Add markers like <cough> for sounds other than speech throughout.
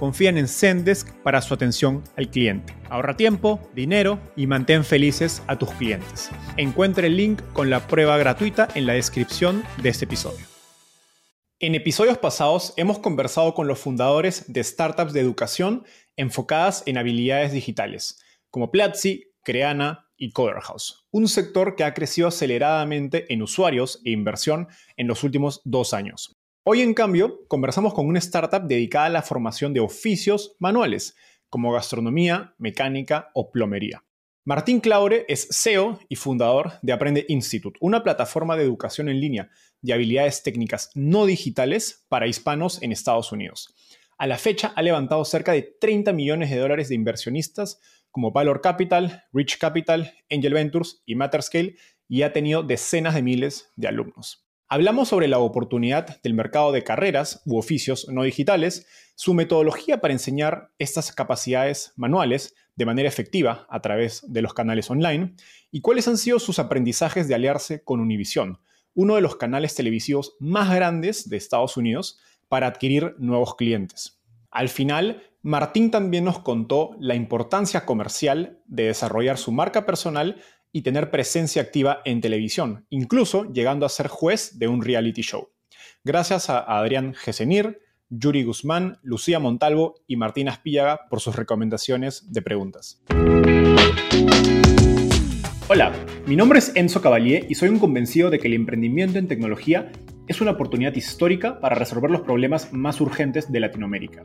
confían en Zendesk para su atención al cliente. Ahorra tiempo, dinero y mantén felices a tus clientes. Encuentre el link con la prueba gratuita en la descripción de este episodio. En episodios pasados hemos conversado con los fundadores de startups de educación enfocadas en habilidades digitales, como Platzi, Creana y Coderhouse, un sector que ha crecido aceleradamente en usuarios e inversión en los últimos dos años. Hoy, en cambio, conversamos con una startup dedicada a la formación de oficios manuales, como gastronomía, mecánica o plomería. Martín Claure es CEO y fundador de Aprende Institute, una plataforma de educación en línea de habilidades técnicas no digitales para hispanos en Estados Unidos. A la fecha ha levantado cerca de 30 millones de dólares de inversionistas como Valor Capital, Rich Capital, Angel Ventures y Matterscale y ha tenido decenas de miles de alumnos. Hablamos sobre la oportunidad del mercado de carreras u oficios no digitales, su metodología para enseñar estas capacidades manuales de manera efectiva a través de los canales online y cuáles han sido sus aprendizajes de aliarse con Univision, uno de los canales televisivos más grandes de Estados Unidos, para adquirir nuevos clientes. Al final, Martín también nos contó la importancia comercial de desarrollar su marca personal y tener presencia activa en televisión, incluso llegando a ser juez de un reality show. Gracias a Adrián Gesenir, Yuri Guzmán, Lucía Montalvo y Martina Espíllaga por sus recomendaciones de preguntas. Hola, mi nombre es Enzo Cavalier y soy un convencido de que el emprendimiento en tecnología es una oportunidad histórica para resolver los problemas más urgentes de Latinoamérica.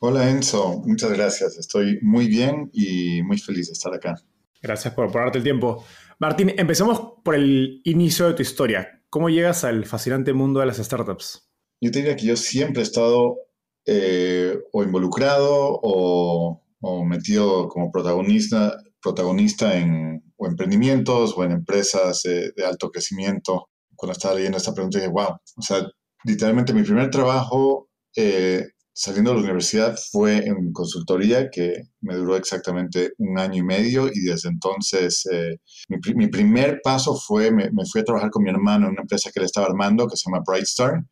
Hola Enzo, muchas gracias. Estoy muy bien y muy feliz de estar acá. Gracias por, darte el tiempo. Martín, empecemos por el inicio de tu historia. ¿Cómo llegas al fascinante mundo de las startups? Yo te diría que yo siempre he estado eh, o involucrado o, metido como protagonista, protagonista en o emprendimientos o en empresas de alto crecimiento. Cuando estaba leyendo esta pregunta dije, wow, o sea, literalmente mi primer trabajo eh, saliendo de la universidad fue en consultoría que me duró exactamente un año y medio y desde entonces eh, mi, primer paso fue, me, fui a trabajar con mi hermano en una empresa que él estaba armando que se llama Brightstar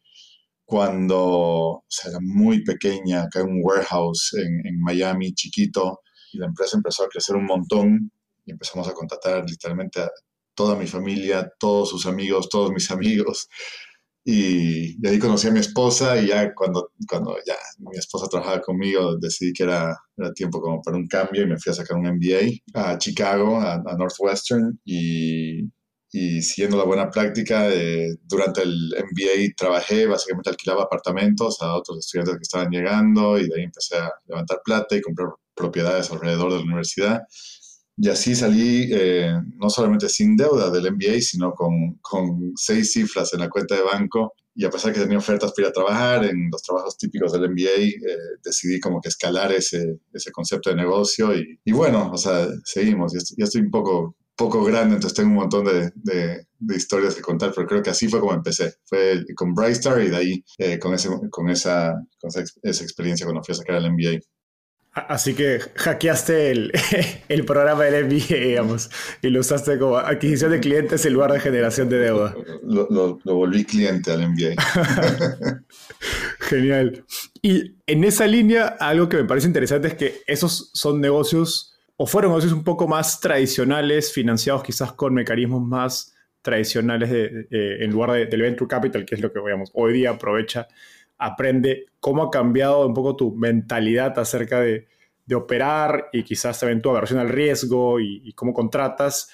cuando era muy pequeña, acá en un warehouse en, en Miami, chiquito, y la empresa empezó a crecer un montón y empezamos a contratar literalmente a toda mi familia, todos sus amigos, todos mis <laughs> amigos. Y, ahí conocí a mi esposa y ya cuando, cuando ya mi esposa trabajaba conmigo decidí que era, era tiempo como para un cambio y me fui a sacar un MBA a Chicago, a, Northwestern y, y, siguiendo la buena práctica, eh, durante el MBA trabajé, básicamente alquilaba apartamentos a otros estudiantes que estaban llegando y de ahí empecé a levantar plata y comprar propiedades alrededor de la universidad. Y así salí eh, no solamente sin deuda del MBA, sino con, con, seis cifras en la cuenta de banco. Y a pesar que tenía ofertas para ir a trabajar en los trabajos típicos del MBA, eh, decidí como que escalar ese, ese concepto de negocio. Y, y, bueno, o sea, seguimos. Ya estoy, un poco poco grande, entonces tengo un montón de, de, historias que contar, pero creo que así fue como empecé. Fue con Brightstar y de ahí eh, con, ese, con, esa, con esa, esa, experiencia cuando fui a sacar el MBA. Así que hackeaste el, <laughs> el, programa del MBA, digamos, y lo usaste como adquisición de clientes en lugar de generación de deuda. Lo, lo, lo volví cliente al MBA. <laughs> Genial. Y en esa línea, algo que me parece interesante es que esos son negocios o fueron negocios un poco más tradicionales, financiados quizás con mecanismos más tradicionales en lugar del venture capital, que es lo que hoy día aprovecha, aprende cómo ha cambiado un poco tu mentalidad acerca de, operar y quizás también tu aversión al riesgo y, cómo contratas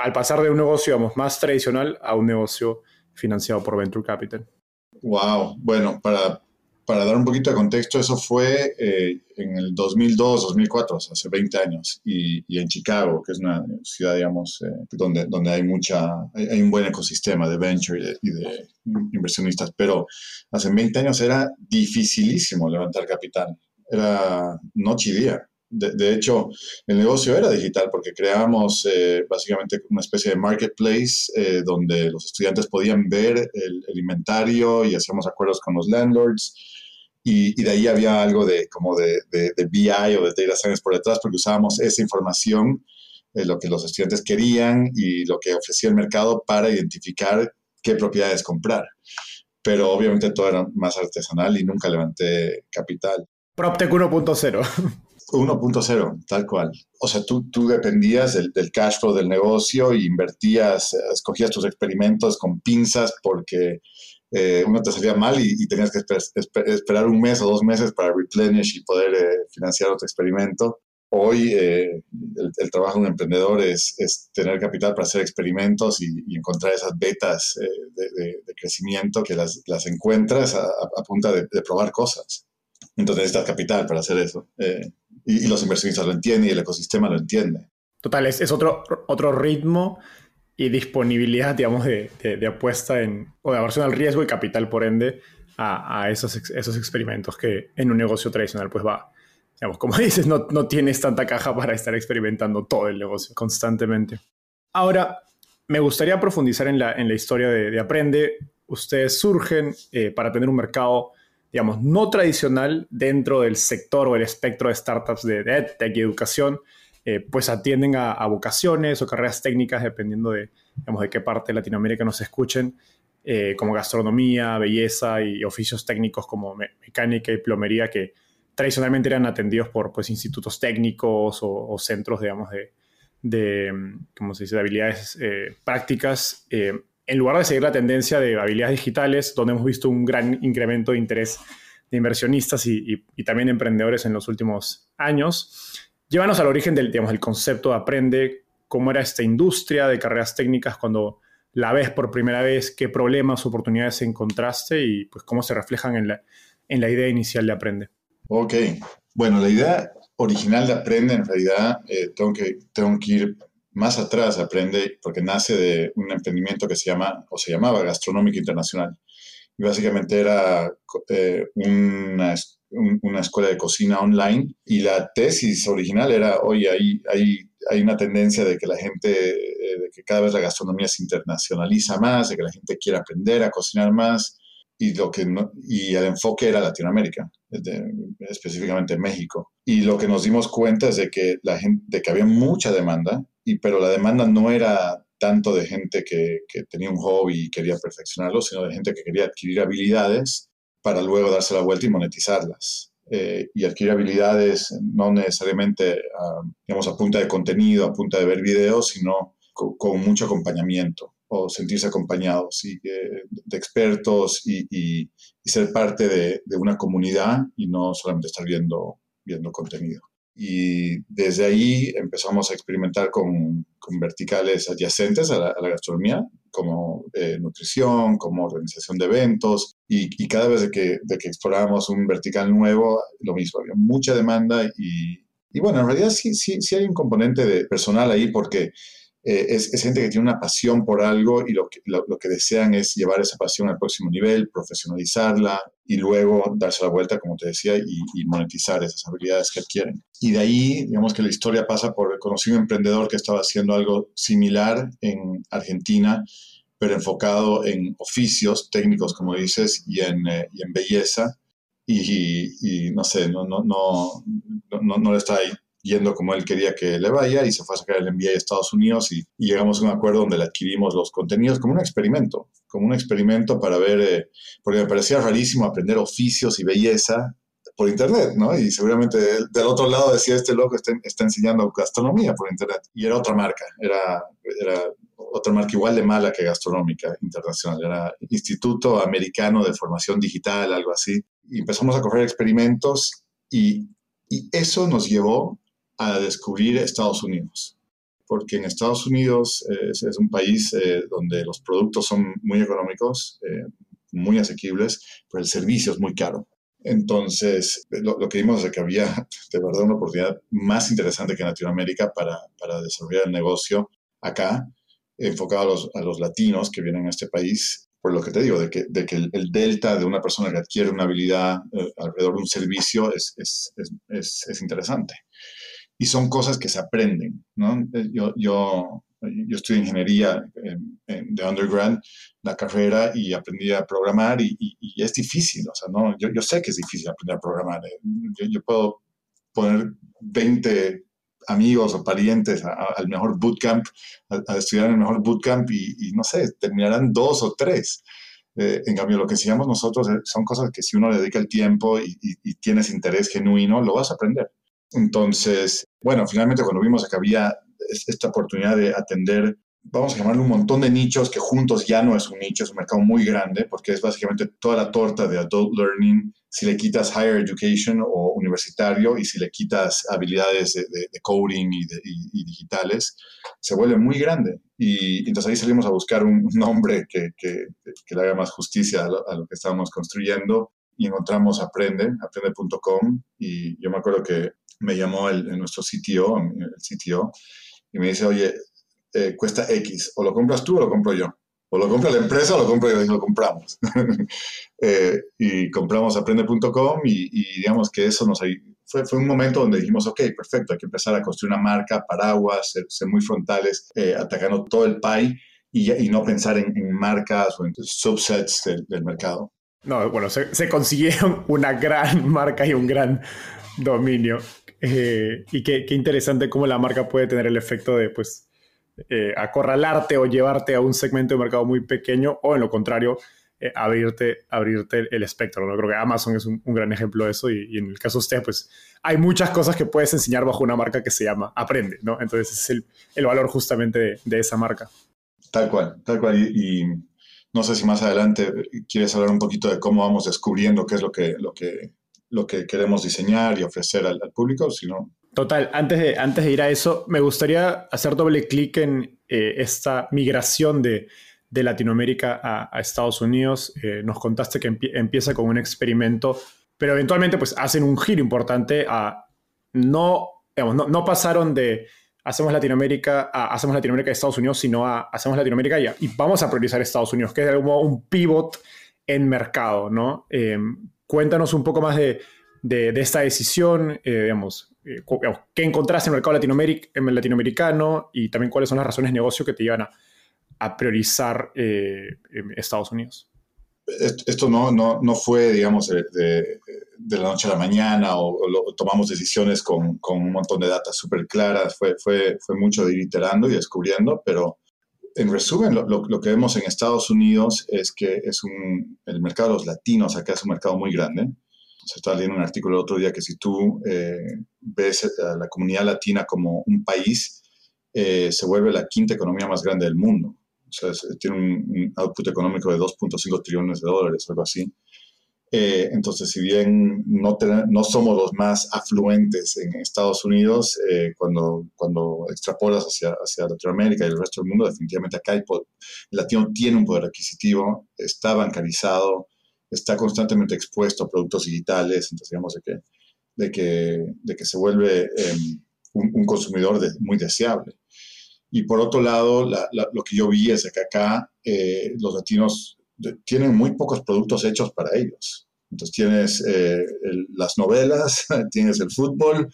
al pasar de un negocio más tradicional a un negocio financiado por venture capital. Wow, bueno, para para dar un poquito de contexto, eso fue eh, en el 2002, 2004, hace 20 años, y, en Chicago, que es una ciudad, digamos, eh, donde, donde hay, mucha, hay, un buen ecosistema de venture y de, inversionistas, pero hace 20 años era dificilísimo levantar capital, era noche y día. De, hecho, el negocio era digital porque creábamos eh, básicamente una especie de marketplace donde los estudiantes podían ver el, el, inventario y hacíamos acuerdos con los landlords y, de ahí había algo de como de, de, BI o de Data Science por detrás, porque usábamos esa información, eh, lo que los estudiantes querían y lo que ofrecía el mercado para identificar qué propiedades comprar. Pero obviamente todo era más artesanal y nunca levanté capital. PropTech 1.0. <laughs> 1.0, tal cual. O sea, tú, tú dependías del, del, cash flow del negocio y invertías, escogías tus experimentos con pinzas porque eh, uno te salía mal y, tenías que esperar un mes o dos meses para replenish y poder eh, financiar otro experimento. Hoy eh, el, trabajo de un emprendedor es, tener capital para hacer experimentos y, encontrar esas betas de, crecimiento que las, encuentras a, punta de, probar cosas. Entonces necesitas capital para hacer eso. Y, los inversionistas lo entienden y el ecosistema lo entiende. Total, es, es otro, otro ritmo y disponibilidad, digamos, de, de, apuesta en, o de aversión al riesgo y capital, por ende, a, a, esos, esos experimentos que en un negocio tradicional, pues va, digamos, como <laughs> dices, no, no tienes tanta caja para estar experimentando todo el negocio constantemente. Ahora, me gustaría profundizar en la, en la historia de, de Aprende. Ustedes surgen eh, para tener un mercado, digamos, no tradicional dentro del sector o el espectro de startups de, EdTech y educación, eh, pues atienden a, vocaciones o carreras técnicas, dependiendo de, digamos, de qué parte de Latinoamérica nos escuchen, eh, como gastronomía, belleza y oficios técnicos como mecánica y plomería, que tradicionalmente eran atendidos por pues, institutos técnicos o, centros, digamos, de, de, ¿cómo se dice?, de habilidades eh, prácticas. En lugar de seguir la tendencia de habilidades digitales, donde hemos visto un gran incremento de interés de inversionistas y, también emprendedores en los últimos años, Llévanos al origen del, digamos, el concepto de Aprende, cómo era esta industria de carreras técnicas cuando la ves por primera vez, qué problemas, oportunidades encontraste y pues cómo se reflejan en la, en la idea inicial de Aprende. Ok, bueno, la idea original de Aprende en realidad eh, tengo, que, tengo que ir más atrás, Aprende, porque nace de un emprendimiento que se llama o se llamaba Gastronómica Internacional. Y básicamente era eh, una una escuela de cocina online y la tesis original era, oye, hay, hay, hay una tendencia de que la gente, eh, de que cada vez la gastronomía se internacionaliza más, de que la gente quiere aprender a cocinar más y, lo que y el enfoque era Latinoamérica, específicamente México. Y lo que nos dimos cuenta es de que, la gente, de que había mucha demanda, pero la demanda no era tanto de gente que, tenía un hobby y quería perfeccionarlo, sino de gente que quería adquirir habilidades para luego darse la vuelta y monetizarlas. Eh, y adquirir habilidades no necesariamente a, digamos, a punta de contenido, a punta de ver videos, sino con, mucho acompañamiento o sentirse acompañados y, de expertos y, ser parte de, una comunidad y no solamente estar viendo contenido. Y desde ahí empezamos a experimentar con, con verticales adyacentes a la, a la gastronomía, como eh, nutrición, como organización de eventos, y, y cada vez de que, de que explorábamos un vertical nuevo, lo mismo, había mucha demanda y, y bueno, en realidad sí, sí, sí hay un componente de personal ahí porque eh, es, gente que tiene una pasión por algo y lo que, lo, que desean es llevar esa pasión al próximo nivel, profesionalizarla y luego darse la vuelta, como te decía, y, monetizar esas habilidades que adquieren. Y de ahí, digamos que la historia pasa por conocer un emprendedor que estaba haciendo algo similar en Argentina, pero enfocado en oficios técnicos, como dices, y en, eh, y en belleza. Y, y, no sé, no, no, no, no, no le está ahí yendo como él quería que le vaya y se fue a sacar el MBA a Estados Unidos y, llegamos a un acuerdo donde le adquirimos los contenidos como un experimento, como un experimento para ver, eh, porque me parecía rarísimo aprender oficios y belleza por internet, ¿no? Y seguramente del, otro lado decía, este loco está, está, enseñando gastronomía por internet. Y era otra marca, era, era otra marca igual de mala que gastronómica internacional, era Instituto Americano de Formación Digital, algo así. Y empezamos a correr experimentos y, y eso nos llevó a descubrir Estados Unidos, porque en Estados Unidos eh, es, un país eh, donde los productos son muy económicos, eh, muy asequibles, pero el servicio es muy caro. Entonces, lo, que vimos es que había <laughs> de verdad una oportunidad más interesante que en Latinoamérica para, para desarrollar el negocio acá, enfocado a los, a los, latinos que vienen a este país, por lo que te digo, de que, de que el, delta de una persona que adquiere una habilidad alrededor de un servicio es, es, es, es interesante y son cosas que se aprenden, ¿no? Eh, yo, yo, yo estudié ingeniería de undergrad, la carrera, y aprendí a programar y, es difícil, ¿no? Yo, yo, sé que es difícil aprender a programar. Eh. Yo, puedo poner 20 amigos o parientes al mejor bootcamp, a, estudiar en el mejor bootcamp y, no sé, terminarán dos o tres. Eh, en cambio, lo que sigamos nosotros son cosas que si uno le dedica el tiempo y, tienes interés genuino, lo vas a aprender. Entonces, bueno, finalmente cuando vimos que había esta oportunidad de atender, vamos a llamarlo un montón de nichos que juntos ya no es un nicho, es un mercado muy grande porque es básicamente toda la torta de adult learning, si le quitas higher education o universitario y si le quitas habilidades de, coding y, digitales, se vuelve muy grande. Y, entonces ahí salimos a buscar un, nombre que, que, le haga más justicia a lo, a lo que estábamos construyendo y encontramos Aprende, aprende.com, y yo me acuerdo que me llamó el, nuestro CTO, el CTO, y me dice, oye, eh, cuesta X, o lo compras tú o lo compro yo. O lo compra la empresa o lo compro yo y lo compramos. <laughs> Eh, y compramos aprende.com y, digamos que eso nos fue, fue un momento donde dijimos, ok, perfecto, hay que empezar a construir una marca, paraguas, ser, muy frontales, eh, atacando todo el pie y, y no pensar en, marcas o en subsets del, del mercado. No, bueno, se, se, consiguieron una gran <laughs> marca y un gran dominio. Eh, y qué, interesante cómo la marca puede tener el efecto de, pues, eh, acorralarte o llevarte a un segmento de mercado muy pequeño o, en lo contrario, eh, abrirte, abrirte el espectro. ¿no? Creo que Amazon es un, gran ejemplo de eso y, en el caso de usted, pues, hay muchas cosas que puedes enseñar bajo una marca que se llama Aprende, ¿no? Entonces, es el, el valor justamente de, esa marca. Tal cual, tal cual. Y, no sé si más adelante quieres hablar un poquito de cómo vamos descubriendo qué es lo que, lo que lo que queremos diseñar y ofrecer al, público, sino... Total, antes de, antes de ir a eso, me gustaría hacer doble clic en eh, esta migración de, de Latinoamérica a, Estados Unidos. Eh, nos contaste que empieza con un experimento, pero eventualmente pues hacen un giro importante a no, digamos, no, no pasaron de hacemos Latinoamérica, a, hacemos Latinoamérica y Estados Unidos, sino a hacemos Latinoamérica y, y vamos a priorizar Estados Unidos, que es de algún modo un pivot en mercado, ¿no? Eh, Cuéntanos un poco más de, esta decisión, eh, digamos, eh, qué encontraste en el mercado latinoamericano y también cuáles son las razones de negocio que te llevan a, priorizar eh, Estados Unidos. Esto no, no, no fue, digamos, de, la noche a la mañana o, tomamos decisiones con, un montón de datos súper claras, fue, fue, fue mucho de ir iterando y descubriendo, pero en resumen, lo, que vemos en Estados Unidos es que es un, el mercado de los latinos acá es un mercado muy grande. Se estaba leyendo un artículo el otro día que si tú eh, ves a la comunidad latina como un país, eh, se vuelve la quinta economía más grande del mundo. O sea, tiene un, un output económico de 2.5 trillones de dólares, algo así. Eh, entonces, si bien no, no somos los más afluentes en Estados Unidos, eh, cuando, cuando extrapolas hacia, hacia Latinoamérica y el resto del mundo, definitivamente acá el, latino tiene un poder adquisitivo, está bancarizado, está constantemente expuesto a productos digitales, entonces digamos de que, de que, de que se vuelve em, un, consumidor muy deseable. Y por otro lado, lo que yo vi es que acá eh, los latinos tienen muy pocos productos hechos para ellos. Entonces tienes eh, las novelas, <laughs> tienes el fútbol,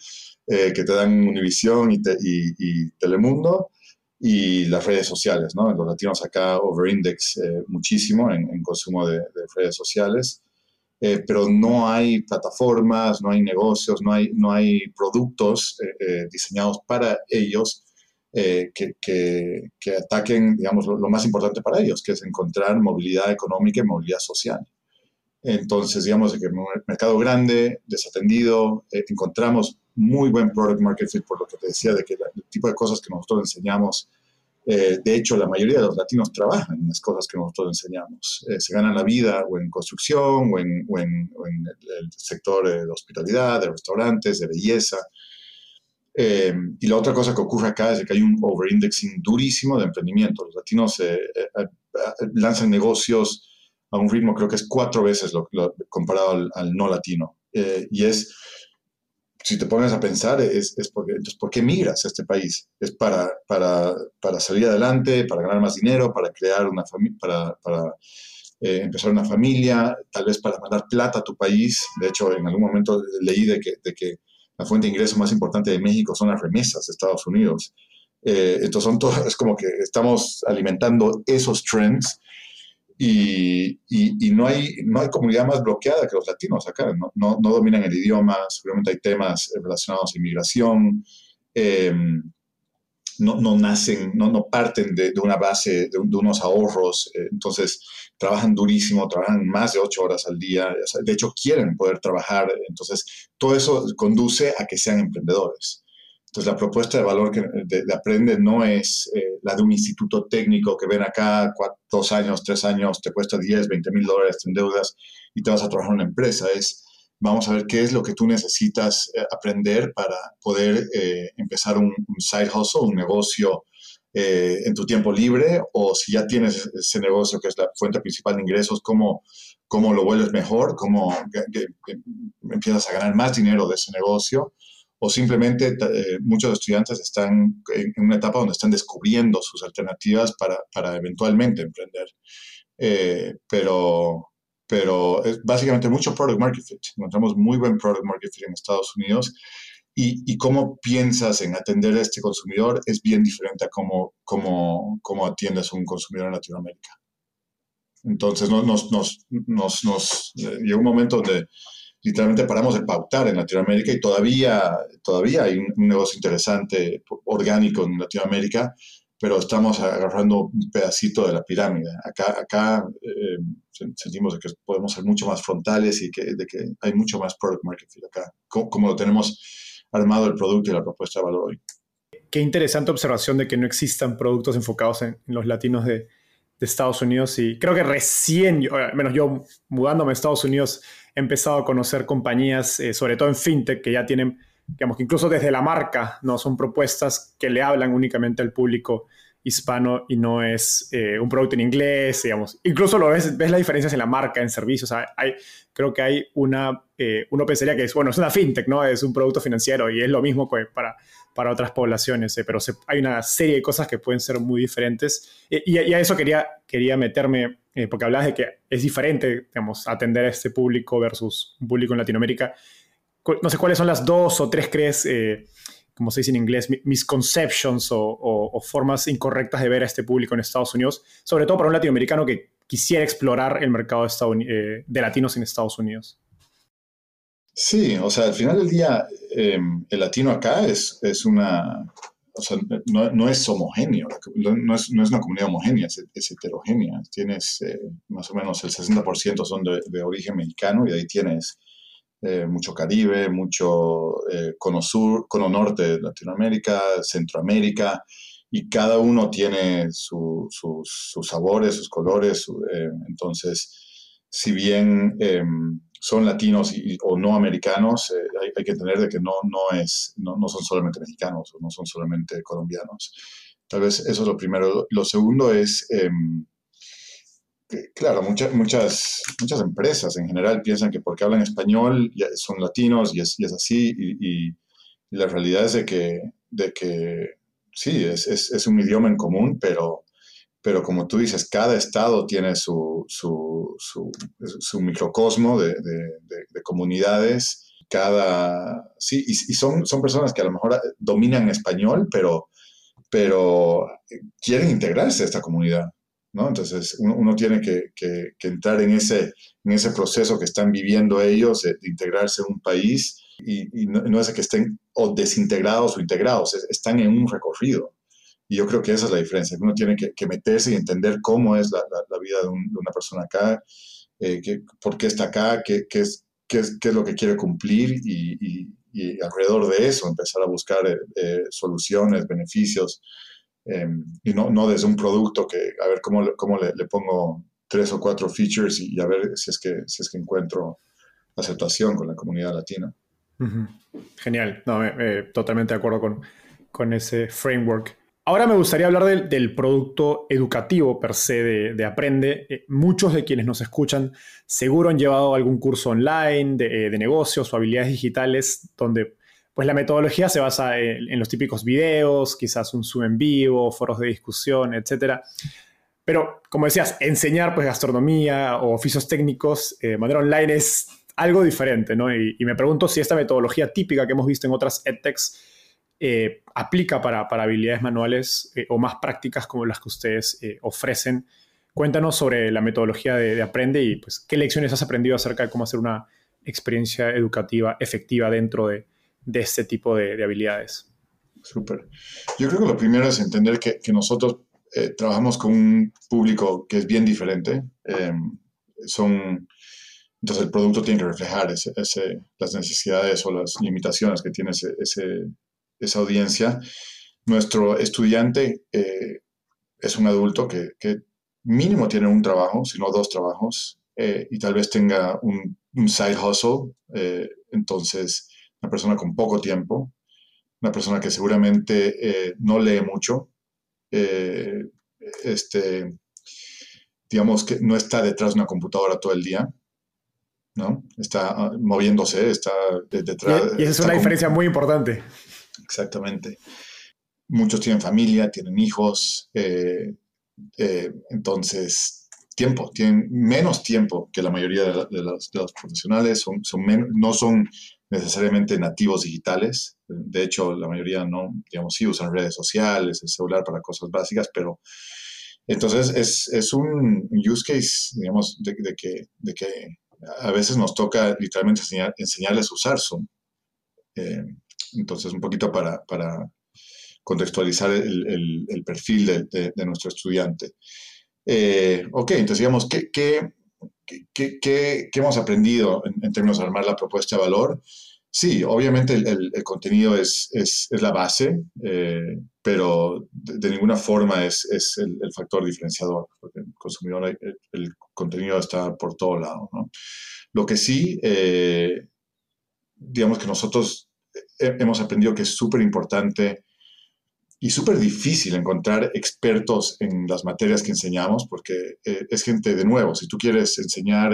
eh, que te dan Univisión y, y, Telemundo, y las redes sociales, ¿no? Los latinos acá overindex muchísimo en, consumo de, redes sociales. pero no hay plataformas, no hay negocios, no hay, no hay productos diseñados para ellos eh, que, ataquen, digamos, lo, más importante para ellos, que es encontrar movilidad económica y movilidad social. Entonces, digamos, que un mercado grande, desatendido, eh, encontramos muy buen product market fit, por lo que te decía, de que el tipo de cosas que nosotros enseñamos, eh, de hecho, la mayoría de los latinos trabajan en las cosas que nosotros enseñamos. se ganan la vida o en construcción o en, o en, el, sector de hospitalidad, de restaurantes, de belleza. Eh, y la otra cosa que ocurre acá es que hay un overindexing durísimo de emprendimiento. Los latinos eh, eh, lanzan negocios a un ritmo creo que es cuatro veces lo, comparado al, no latino. y es, si te pones a pensar, es, es, porque, entonces, ¿por qué migras a este país? ¿Es para, para, para salir adelante, para ganar más dinero, para crear una familia, para, para empezar una familia, tal vez para mandar plata a tu país? De hecho, en algún momento leí de que, de que la fuente de ingreso más importante de México son las remesas de Estados Unidos. Eh, entonces son todos, es como que estamos alimentando esos trends y, y, no, hay, no hay comunidad más bloqueada que los latinos acá, no, no, no dominan el idioma, seguramente hay temas relacionados a inmigración. Eh, no, no nacen, no, no parten de, de una base, de, unos ahorros, eh, entonces trabajan durísimo, trabajan más de ocho horas al día, de hecho quieren poder trabajar, entonces todo eso conduce a que sean emprendedores. Entonces la propuesta de valor que, de, Aprende no es eh, la de un instituto técnico que ven acá dos años, tres años, te cuesta 10, 20 mil dólares en deudas y te vas a trabajar en una empresa, es vamos a ver qué es lo que tú necesitas eh, aprender para poder eh, empezar un, side hustle, un negocio eh, en tu tiempo libre, o si ya tienes ese negocio que es la fuente principal de ingresos, cómo, cómo lo vuelves mejor, cómo empiezas a ganar más dinero de ese negocio, o simplemente muchos estudiantes están en, una etapa donde están descubriendo sus alternativas para, para eventualmente emprender. pero, pero es básicamente mucho product market fit. Encontramos muy buen product market fit en Estados Unidos y, y cómo piensas en atender a este consumidor es bien diferente a cómo, cómo, cómo atiendes a un consumidor en Latinoamérica. Entonces nos, nos, nos, nos, eh, llegó un momento donde literalmente paramos de pautar en Latinoamérica y todavía, todavía hay un, un negocio interesante orgánico en Latinoamérica, pero estamos agarrando un pedacito de la pirámide. Acá, acá eh, sentimos que podemos ser mucho más frontales y que, de que hay mucho más product market fit acá, como, lo tenemos armado el producto y la propuesta de valor hoy. Qué interesante observación de que no existan productos enfocados en, los latinos de, Estados Unidos y creo que recién, al menos yo mudándome a Estados Unidos, he empezado a conocer compañías, eh, sobre todo en fintech, que ya tienen digamos que incluso desde la marca, ¿no? Son propuestas que le hablan únicamente al público hispano y no es eh, un producto en inglés, digamos. Incluso lo ves, ves las diferencias en la marca, en servicios. hay, creo que hay una, eh, uno pensaría que es, bueno, es una fintech, ¿no? Es un producto financiero y es lo mismo que para, para otras poblaciones, eh, pero hay una serie de cosas que pueden ser muy diferentes. Y, y a eso quería, quería meterme, porque hablabas de que es diferente, digamos, atender a este público versus un público en Latinoamérica no sé cuáles son las dos o tres, crees, eh, como se dice en inglés, misconceptions o, formas incorrectas de ver a este público en Estados Unidos, sobre todo para un latinoamericano que quisiera explorar el mercado de, eh, latinos en Estados Unidos. Sí, o sea, al final del día, em, el latino acá es, es una, o sea, no, es homogéneo, no es, no es, una comunidad homogénea, es, heterogénea. Tienes eh, más o menos el 60% son de, origen mexicano y ahí tienes eh, mucho Caribe, mucho eh, cono sur, cono norte de Latinoamérica, Centroamérica, y cada uno tiene sus sabores, sus colores. Eh, entonces, si bien em, son latinos o no americanos, hay, que entender de que no, no, es, no, no son solamente mexicanos o no son solamente colombianos. Tal vez eso es lo primero. Lo segundo es em, claro, muchas, muchas, muchas empresas en general piensan que porque hablan español son latinos y es, así, y, la realidad es de que, de que sí, es, es, un idioma en común, pero, pero como tú dices, cada estado tiene su, su, su, microcosmo de, de, comunidades, cada, sí, y, son, son personas que a lo mejor dominan español, pero, pero quieren integrarse a esta comunidad. ¿No? Entonces uno, tiene que, que, entrar en ese, proceso que están viviendo ellos de, integrarse en un país y, no, es que estén o desintegrados o integrados, están en un recorrido. Y yo creo que esa es la diferencia, uno tiene que, meterse y entender cómo es la, vida de, una persona acá, eh, por qué está acá, qué, es, lo que quiere cumplir y, y, alrededor de eso empezar a buscar eh, eh, soluciones, beneficios, em, y no, no, desde un producto que, a ver cómo, cómo le, pongo tres o cuatro features y, a ver si es, que, si es que encuentro aceptación con la comunidad latina. Genial, no, totalmente de acuerdo con, con ese framework. Ahora me gustaría hablar del, producto educativo per se de, Aprende. Eh, muchos de quienes nos escuchan seguro han llevado algún curso online de, eh, negocios o habilidades digitales donde pues la metodología se basa en, los típicos videos, quizás un Zoom en vivo, foros de discusión, etc. Pero, como decías, enseñar pues gastronomía o oficios técnicos eh, de manera online es algo diferente, ¿no? Y, me pregunto si esta metodología típica que hemos visto en otras edtechs eh, aplica para, habilidades manuales eh, o más prácticas como las que ustedes ofrecen. Cuéntanos sobre la metodología de, Aprende y pues, qué lecciones has aprendido acerca de cómo hacer una experiencia educativa efectiva dentro de, este tipo de, habilidades. Súper. Yo creo que lo primero es entender que, nosotros trabajamos con un público que es bien diferente. son entonces el producto tiene que reflejar ese, las necesidades o las limitaciones que tiene esa audiencia. Nuestro estudiante eh, es un adulto que, mínimo tiene un trabajo, si no dos trabajos, eh, y tal vez tenga un, side hustle. Eh, entonces, una persona con poco tiempo, una persona que seguramente no lee mucho, este, digamos que no está detrás de una computadora todo el día, ¿no? Está ah, moviéndose, está detrás. Y, esa es una diferencia muy importante. Exactamente. Muchos tienen familia, tienen hijos, eh, eh, entonces tiempo, tienen menos tiempo que la mayoría de, los, profesionales, son, son no son necesariamente nativos digitales, de hecho la mayoría no, digamos, sí usan redes sociales, el celular para cosas básicas, pero entonces es, es un use case, digamos, de, que, de que a veces nos toca literalmente enseñarles a usar Zoom. Eh, entonces, un poquito para, contextualizar el, perfil de, nuestro estudiante. Eh, ok, entonces digamos, ¿qué, qué, hemos aprendido en, términos de armar la propuesta de valor? Sí, obviamente el, contenido es, la base, eh, pero de, ninguna forma es, el, factor diferenciador, porque el consumidor, el, contenido está por todo lado. Lo que sí, eh, digamos que nosotros hemos aprendido que es súper importante y súper difícil encontrar expertos en las materias que enseñamos, porque eh, es gente de nuevo, si tú quieres enseñar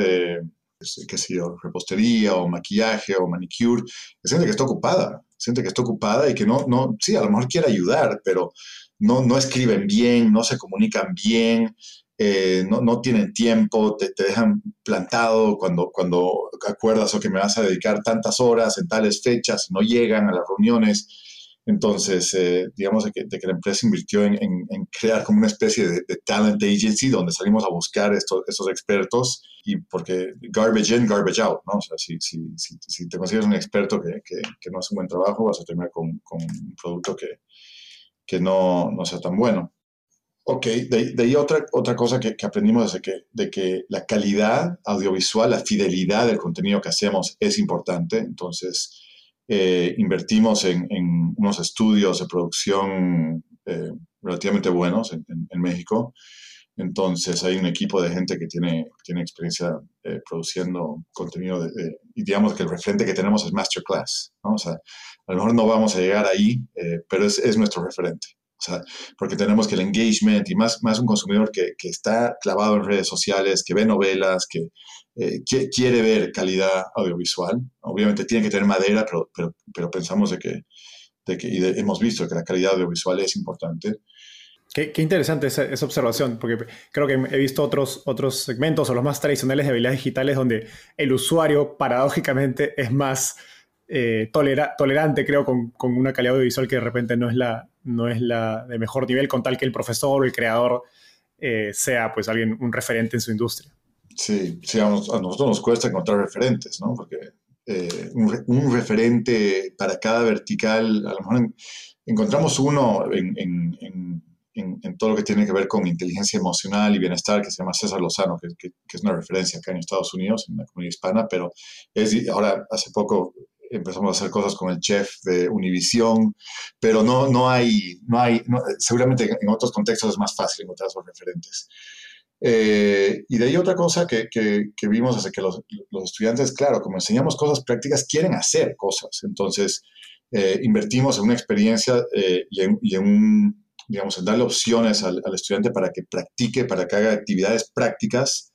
qué sé yo, repostería o maquillaje o manicure, es gente que está ocupada, es gente que está ocupada y que no, no, sí, a lo mejor quiere ayudar, pero no, no escriben bien, no se comunican bien, eh, no, no, tienen tiempo, te, te, dejan plantado cuando, cuando acuerdas o que me vas a dedicar tantas horas en tales fechas, no llegan a las reuniones. Entonces, eh, digamos de que, la empresa invirtió en, crear como una especie de, talent agency donde salimos a buscar estos, estos expertos y porque garbage in, garbage out, ¿no? O sea, si, si, si, te consigues un experto que, que, que, no hace un buen trabajo, vas a terminar con, con un producto que, que no, no, sea tan bueno. Ok, de, de ahí otra, otra cosa que, aprendimos es que, de que la calidad audiovisual, la fidelidad del contenido que hacemos es importante. Entonces, eh, invertimos en, unos estudios de producción eh, relativamente buenos en, México. Entonces hay un equipo de gente que tiene, tiene experiencia eh, produciendo contenido y digamos que el referente que tenemos es Masterclass. ¿no? O sea, a lo mejor no vamos a llegar ahí, pero es, es, nuestro referente. O sea, porque tenemos que el engagement y más, más un consumidor que, que está clavado en redes sociales, que ve novelas, que, eh, quiere ver calidad audiovisual. Obviamente tiene que tener madera, pero, pero, pero pensamos de que, de que, y hemos visto que la calidad audiovisual es importante. Qué, interesante esa, observación, porque creo que he visto otros, otros segmentos o los más tradicionales de habilidades digitales donde el usuario paradójicamente es más eh, tolerante, creo, con, una calidad audiovisual que de repente no es, la, no es la de mejor nivel, con tal que el profesor o el creador eh, sea pues alguien, un referente en su industria. Sí, sí a, nosotros nos cuesta encontrar referentes, ¿no? Porque eh, un, referente para cada vertical, a lo mejor encontramos uno en, todo lo que tiene que ver con inteligencia emocional y bienestar, que se llama César Lozano, que, es una referencia acá en Estados Unidos, en la comunidad hispana, pero es, ahora hace poco empezamos a hacer cosas con el chef de Univision, pero no, no hay, no hay seguramente en otros contextos es más fácil encontrar esos referentes. Eh, y de ahí otra cosa que, que, vimos es que los, los, estudiantes, claro, como enseñamos cosas prácticas, quieren hacer cosas. Entonces, eh, invertimos en una experiencia eh, y, en, y, en, digamos, en darle opciones al, al, estudiante para que practique, para que haga actividades prácticas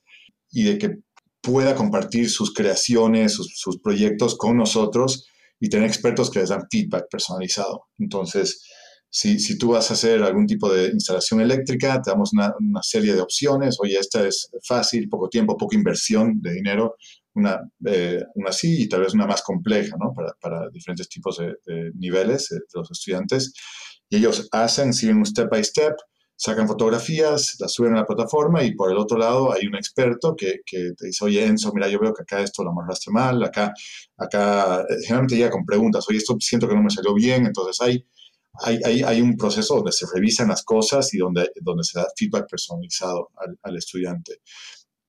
y de que pueda compartir sus creaciones, sus, sus proyectos con nosotros y tener expertos que les dan feedback personalizado. Entonces, si, si, tú vas a hacer algún tipo de instalación eléctrica, te damos una, una, serie de opciones. Oye, esta es fácil, poco tiempo, poca inversión de dinero, una, eh, una sí y tal vez una más compleja, ¿no? Para, para diferentes tipos de, niveles de, los estudiantes. Y ellos hacen, siguen un step by step, sacan fotografías, las suben a la plataforma y por el otro lado hay un experto que, que te dice, oye Enzo, mira, yo veo que acá esto lo amarraste mal, acá, acá, eh, generalmente llega con preguntas, oye, esto siento que no me salió bien, entonces hay hay, hay, un proceso donde se revisan las cosas y donde, donde se da feedback personalizado al, al estudiante.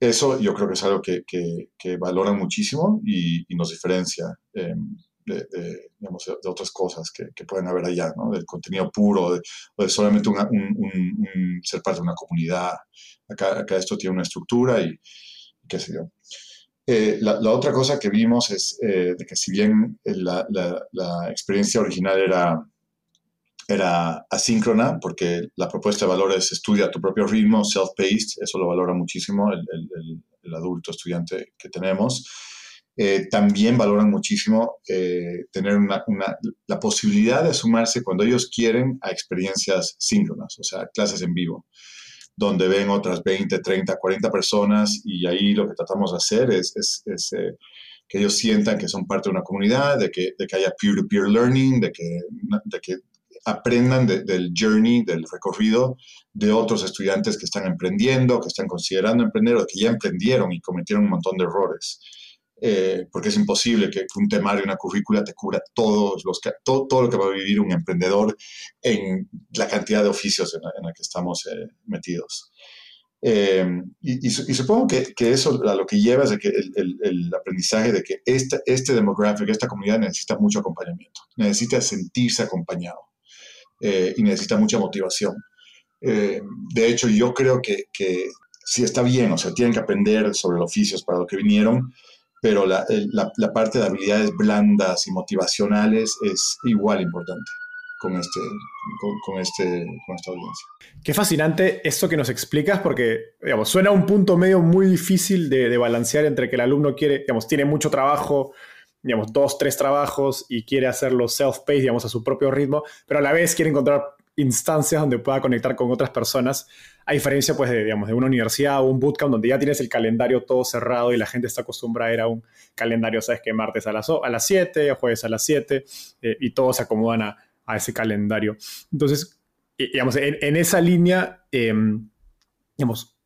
Eso yo creo que es algo que, que, valoran muchísimo y, nos diferencia em, de, de, digamos, de, otras cosas que, que, pueden haber allá, ¿no? del contenido puro de, o de solamente un, un, ser parte de una comunidad. Acá, acá esto tiene una estructura y, qué sé yo. Eh, la, la, otra cosa que vimos es eh, de que si bien la, la, la experiencia original era era asíncrona, porque la propuesta de valor es estudia tu propio ritmo, self-paced, eso lo valora muchísimo el, el, adulto estudiante que tenemos. Eh, también valoran muchísimo eh, tener una, la posibilidad de sumarse cuando ellos quieren a experiencias síncronas, o sea, clases en vivo, donde ven otras 20, 30, 40 personas y ahí lo que tratamos de hacer es, es, eh, que ellos sientan que son parte de una comunidad, de que, de que haya peer-to-peer learning, de que, de que aprendan del journey, del recorrido de otros estudiantes que están emprendiendo, que están considerando emprender o que ya emprendieron y cometieron un montón de errores. Eh, porque es imposible que, un temario, una currícula te cubra todos los, todo, todo, lo que va a vivir un emprendedor en la cantidad de oficios en la, que estamos eh, metidos. Eh, y, supongo que, que, eso a lo que lleva es de que el, el, aprendizaje de que este, este demográfico, esta comunidad necesita mucho acompañamiento, necesita sentirse acompañado. Eh, y necesita mucha motivación. Eh, de hecho, yo creo que, que sí está bien, o sea, tienen que aprender sobre los oficios para lo que vinieron, pero la, la, parte de habilidades blandas y motivacionales es igual importante con, este, con, este, con esta audiencia. Qué fascinante esto que nos explicas, porque digamos, suena un punto medio muy difícil de, de balancear entre que el alumno quiere, digamos, tiene mucho trabajo, digamos, dos, tres trabajos y quiere hacerlo self-paced, digamos, a su propio ritmo, pero a la vez quiere encontrar instancias donde pueda conectar con otras personas, a diferencia, pues, de, digamos, de una universidad o un bootcamp donde ya tienes el calendario todo cerrado y la gente está acostumbrada a ir a un calendario, sabes que martes a las, a las 7, jueves a las 7, eh, y todos se acomodan a, a, ese calendario. Entonces, digamos, en, esa línea, em, digamos,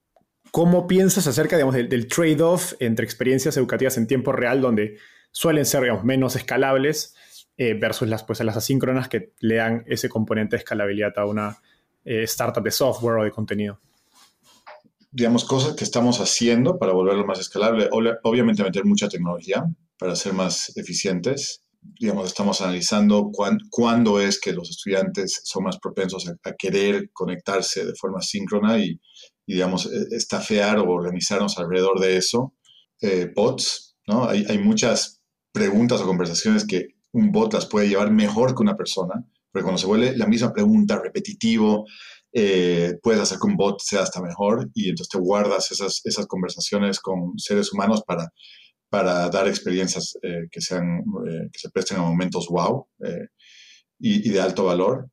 ¿cómo piensas acerca, digamos, del trade-off entre experiencias educativas en tiempo real donde suelen ser menos escalables eh, versus las, pues, las asíncronas que le dan ese componente de escalabilidad a una eh, startup de software o de contenido. Digamos, cosas que estamos haciendo para volverlo más escalable. Obviamente meter mucha tecnología para ser más eficientes. Digamos, estamos analizando cuándo es que los estudiantes son más propensos a, querer conectarse de forma síncrona y, digamos, e, estafear o organizarnos alrededor de eso. Eh, bots, ¿no? Hay, hay muchas preguntas o conversaciones que un bot las puede llevar mejor que una persona, porque cuando se vuelve la misma pregunta repetitivo, eh, puedes hacer que un bot sea hasta mejor y entonces te guardas esas, esas conversaciones con seres humanos para, para dar experiencias eh, que, sean, eh, que se presten a momentos wow. y, de alto valor.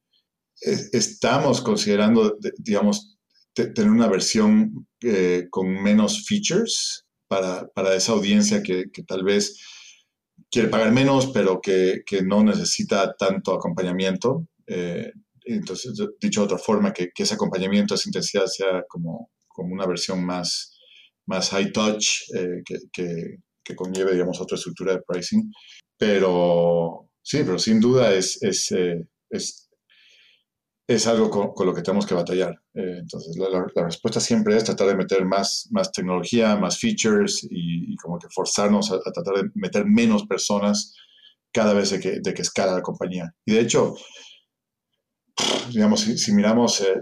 estamos considerando, digamos, tener una versión eh, con menos features para, para esa audiencia que, que, tal vez quiere pagar menos, pero que, que no necesita tanto acompañamiento. Eh, entonces, dicho de otra forma, que, que, ese acompañamiento, esa intensidad sea como, como una versión más, más high touch, eh, que, que, conlleve, digamos, otra estructura de pricing. Pero sí, pero sin duda es, es, es es algo con, lo que tenemos que batallar. Eh, entonces, la, respuesta siempre es tratar de meter más, más tecnología, más features y, como que forzarnos a, tratar de meter menos personas cada vez que, que escala la compañía. Y de hecho, digamos, si, miramos, eh,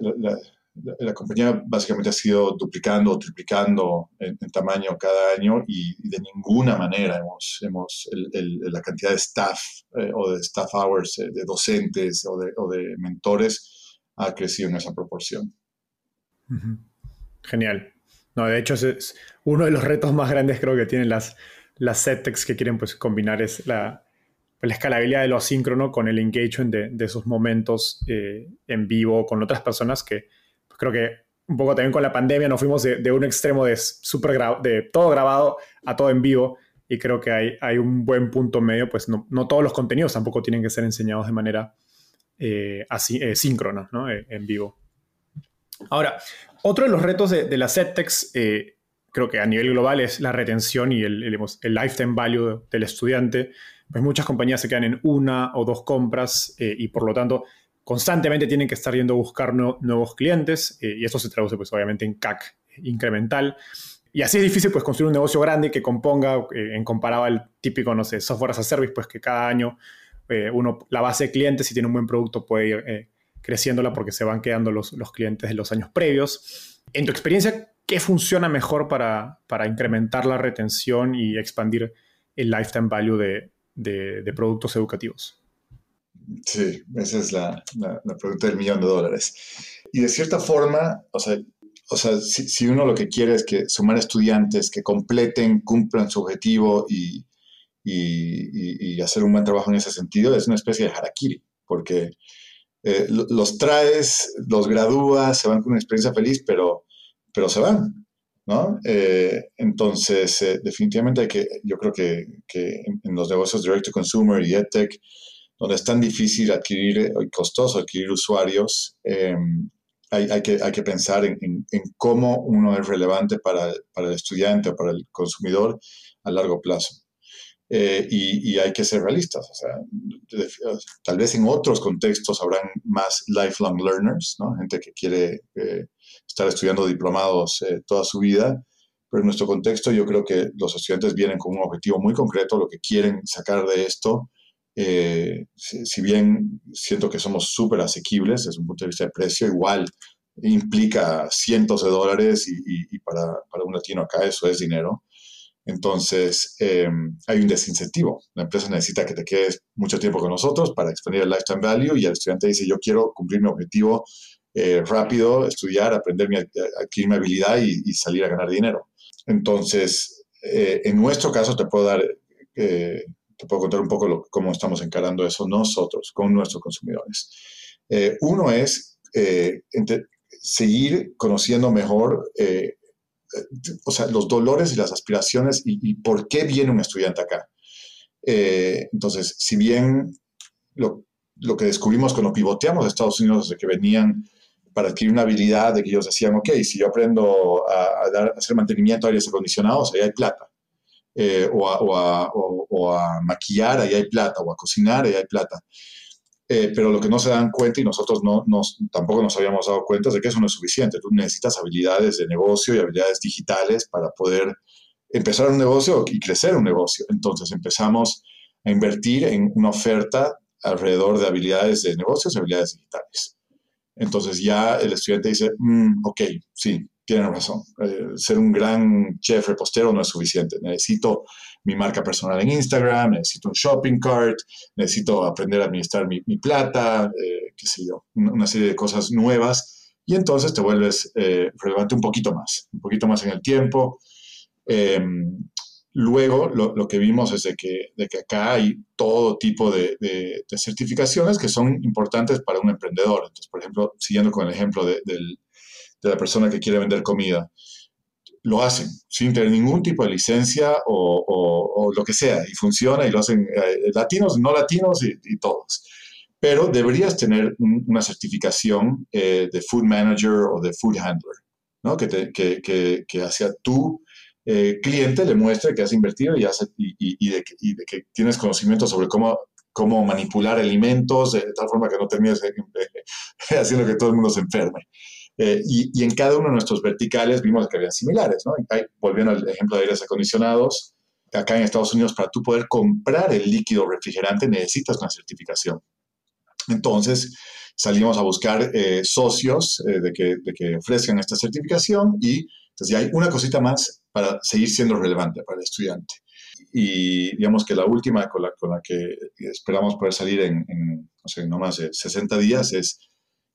la, compañía básicamente ha sido duplicando o triplicando en, tamaño cada año y, de ninguna manera hemos, hemos la cantidad de staff eh, o de staff hours, de docentes o de mentores ha crecido en esa proporción. Genial. No, de hecho, es uno de los retos más grandes creo que tienen las, las SETEX que quieren pues, combinar es la, la escalabilidad de lo asíncrono con el engagement de, de esos momentos eh, en vivo con otras personas que pues, creo que un poco también con la pandemia nos fuimos de, un extremo de, super de todo grabado a todo en vivo y creo que hay, hay un buen punto medio, pues no, no todos los contenidos tampoco tienen que ser enseñados de manera eh, así, eh, síncrona, ¿no? Eh, en vivo. Ahora, otro de los retos de, de la SETEX, creo que a nivel global, es la retención y el, el, lifetime value del estudiante. Pues muchas compañías se quedan en una o dos compras y por lo tanto constantemente tienen que estar yendo a buscar nuevos clientes y esto se traduce pues obviamente en CAC incremental. Y así es difícil pues construir un negocio grande que componga, en comparado al típico, no sé, software as a service, pues que cada año eh, uno, la base de clientes, si tiene un buen producto, puede ir eh, creciéndola porque se van quedando los, los, clientes de los años previos. En tu experiencia, ¿qué funciona mejor para, para incrementar la retención y expandir el lifetime value de, de, productos educativos? Sí, esa es la, la, pregunta del millón de dólares. Y de cierta forma, o sea, o sea si, si, uno lo que quiere es que sumar estudiantes que completen, cumplan su objetivo y, y, hacer un buen trabajo en ese sentido es una especie de harakiri, porque eh, los traes, los gradúas, se van con una experiencia feliz, pero, pero se van, ¿no? Eh, entonces, eh, definitivamente hay que, yo creo que, que en, los negocios direct to consumer y edtech, donde es tan difícil adquirir y costoso adquirir usuarios, em, hay, hay, que, hay, que, pensar en, en, cómo uno es relevante para, para, el estudiante o para el consumidor a largo plazo. Eh, y, hay que ser realistas. O sea, tal vez en otros contextos habrán más lifelong learners, ¿no? gente que quiere eh, estar estudiando diplomados eh, toda su vida, pero en nuestro contexto yo creo que los estudiantes vienen con un objetivo muy concreto, lo que quieren sacar de esto. Si, bien siento que somos súper asequibles desde un punto de vista de precio, igual implica cientos de dólares y, y para, para un latino acá eso es dinero. Entonces, em, hay un desincentivo. La empresa necesita que te quedes mucho tiempo con nosotros para expandir el lifetime value y el estudiante dice, yo quiero cumplir mi objetivo eh, rápido, estudiar, aprender, mi, adquirir mi habilidad y, salir a ganar dinero. Entonces, eh, en nuestro caso te puedo dar, eh, te puedo contar un poco cómo estamos encarando eso nosotros con nuestros consumidores. uno es seguir conociendo mejor o sea, los dolores y las aspiraciones y, por qué viene un estudiante acá. Eh, entonces, si bien lo, que descubrimos cuando pivoteamos a Estados Unidos desde que venían para adquirir una habilidad de que ellos decían, ok, si yo aprendo a, dar, hacer mantenimiento de aires acondicionados, ahí hay plata. Eh, o, a, o, a, maquillar, ahí hay plata, o a cocinar, ahí hay plata. Eh, pero lo que no se dan cuenta y nosotros no, nos, tampoco nos habíamos dado cuenta es de que eso no es suficiente. Tú necesitas habilidades de negocio y habilidades digitales para poder empezar un negocio y crecer un negocio. Entonces empezamos a invertir en una oferta alrededor de habilidades de negocios y habilidades digitales. Entonces ya el estudiante dice, mm, ok, sí, tiene razón. Eh, ser un gran chef repostero no es suficiente. Necesito mi marca personal en Instagram, necesito un shopping cart, necesito aprender a administrar mi, plata, eh, qué sé yo, una serie de cosas nuevas. Y entonces te vuelves eh, relevante un poquito más, un poquito más en el tiempo. Em, Luego, lo, que vimos es de que, de que, acá hay todo tipo de, de, certificaciones que son importantes para un emprendedor. Entonces, por ejemplo, siguiendo con el ejemplo de, de la persona que quiere vender comida, lo hacen sin tener ningún tipo de licencia o, o, lo que sea, y funciona y lo hacen eh, latinos, no latinos y, todos. Pero deberías tener una certificación eh, de food manager o de food handler, ¿no? que, que, que, que hacia tu eh, cliente le muestre que has invertido y, y, de, que tienes conocimiento sobre cómo, cómo manipular alimentos de tal forma que no termines <laughs> haciendo que todo el mundo se enferme. Eh, y, en cada uno de nuestros verticales vimos que habían similares, ¿no? volviendo al ejemplo de aires acondicionados, acá en Estados Unidos para tú poder comprar el líquido refrigerante necesitas una certificación. Entonces salimos a buscar eh, socios eh, de, que, de, que, ofrezcan esta certificación y entonces ya hay una cosita más para seguir siendo relevante para el estudiante. Y digamos que la última con la, con la que esperamos poder salir en, en no, sé, no más de 60 días es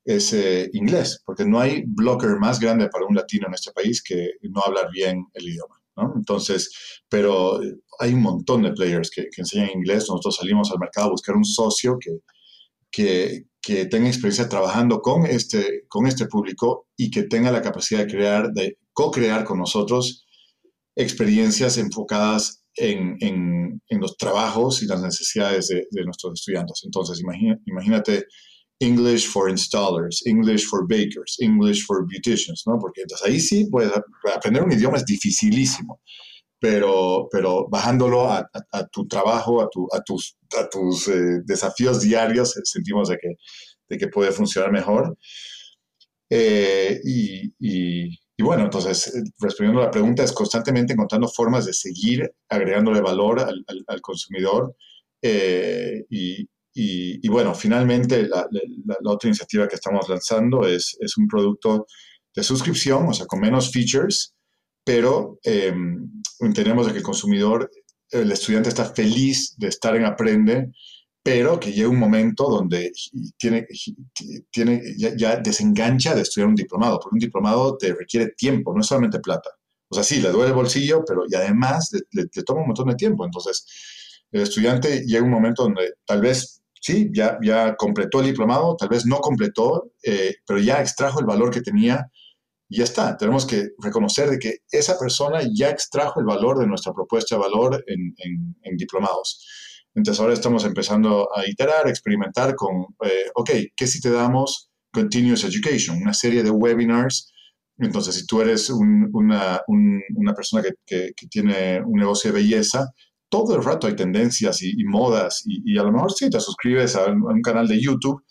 es eh, inglés, porque no hay blocker más grande para un latino en este país que no hablar bien el idioma. Entonces, pero hay un montón de players que, enseñan inglés. Nosotros salimos al mercado a buscar un socio que, que, que, tenga experiencia trabajando con este, con este público y que tenga la capacidad de crear, de co-crear con nosotros experiencias enfocadas en, en, en, los trabajos y las necesidades de, de nuestros estudiantes. Entonces, imagínate English for installers, English for bakers, English for beauticians, ¿no? Porque entonces ahí sí, pues aprender un idioma es dificilísimo, pero, pero bajándolo a, tu trabajo, a, tu, a tus, a tus eh, desafíos diarios, eh, sentimos de que, de que puede funcionar mejor. Eh, y, y, bueno, entonces, respondiendo a la pregunta, es constantemente encontrando formas de seguir agregándole valor al, al, consumidor y, y, bueno, finalmente la, otra iniciativa que estamos lanzando es, es, un producto de suscripción, o sea, con menos features, pero eh, entendemos que el consumidor, el estudiante está feliz de estar en Aprende, pero que llega un momento donde tiene, tiene, ya, desengancha de estudiar un diplomado, porque un diplomado te requiere tiempo, no es solamente plata. O sea, sí, le duele el bolsillo, pero y además le, le toma un montón de tiempo. Entonces, el estudiante llega un momento donde tal vez sí, ya, ya completó el diplomado, tal vez no completó, eh, pero ya extrajo el valor que tenía y ya está. Tenemos que reconocer de que esa persona ya extrajo el valor de nuestra propuesta de valor en, diplomados. Entonces ahora estamos empezando a iterar, experimentar con, eh, ok, ¿qué si te damos Continuous Education? Una serie de webinars. Entonces, si tú eres una, persona que, que tiene un negocio de belleza, todo el rato hay tendencias y, modas y, a lo mejor sí te suscribes a un, canal de YouTube,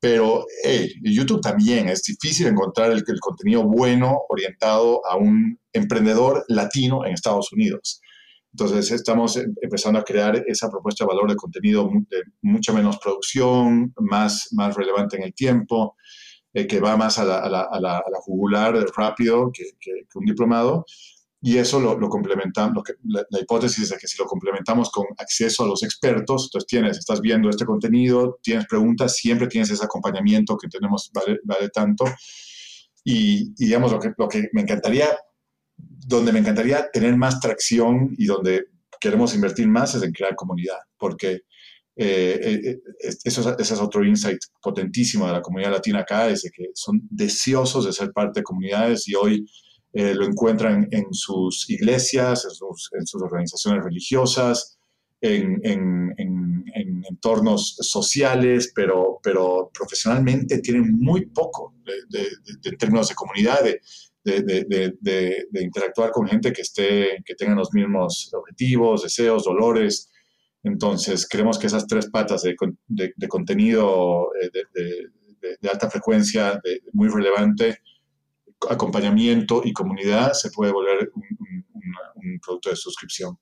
pero hey, YouTube también es difícil encontrar el, contenido bueno orientado a un emprendedor latino en Estados Unidos. Entonces estamos em, empezando a crear esa propuesta de valor de contenido de mucha menos producción, más, más relevante en el tiempo, eh, que va más a la, jugular rápido que un diplomado y eso lo, lo complementamos, lo la, hipótesis es que si lo complementamos con acceso a los expertos, entonces tienes, estás viendo este contenido, tienes preguntas, siempre tienes ese acompañamiento que tenemos, vale, tanto. Y, digamos, lo que, lo que me encantaría, donde me encantaría tener más tracción y donde queremos invertir más es en crear comunidad, porque eh, eh, eh eso, ese es otro insight potentísimo de la comunidad latina acá, es de que son deseosos de ser parte de comunidades y hoy eh, lo encuentran en sus iglesias, en sus, organizaciones religiosas, en, entornos sociales, pero, pero profesionalmente tienen muy poco de, en términos de comunidad, de, interactuar con gente que, esté, que tengan los mismos objetivos, deseos, dolores. Entonces, creemos que esas tres patas de, contenido eh, de, alta frecuencia, muy relevante, acompañamiento y comunidad se puede volver un, producto de suscripción.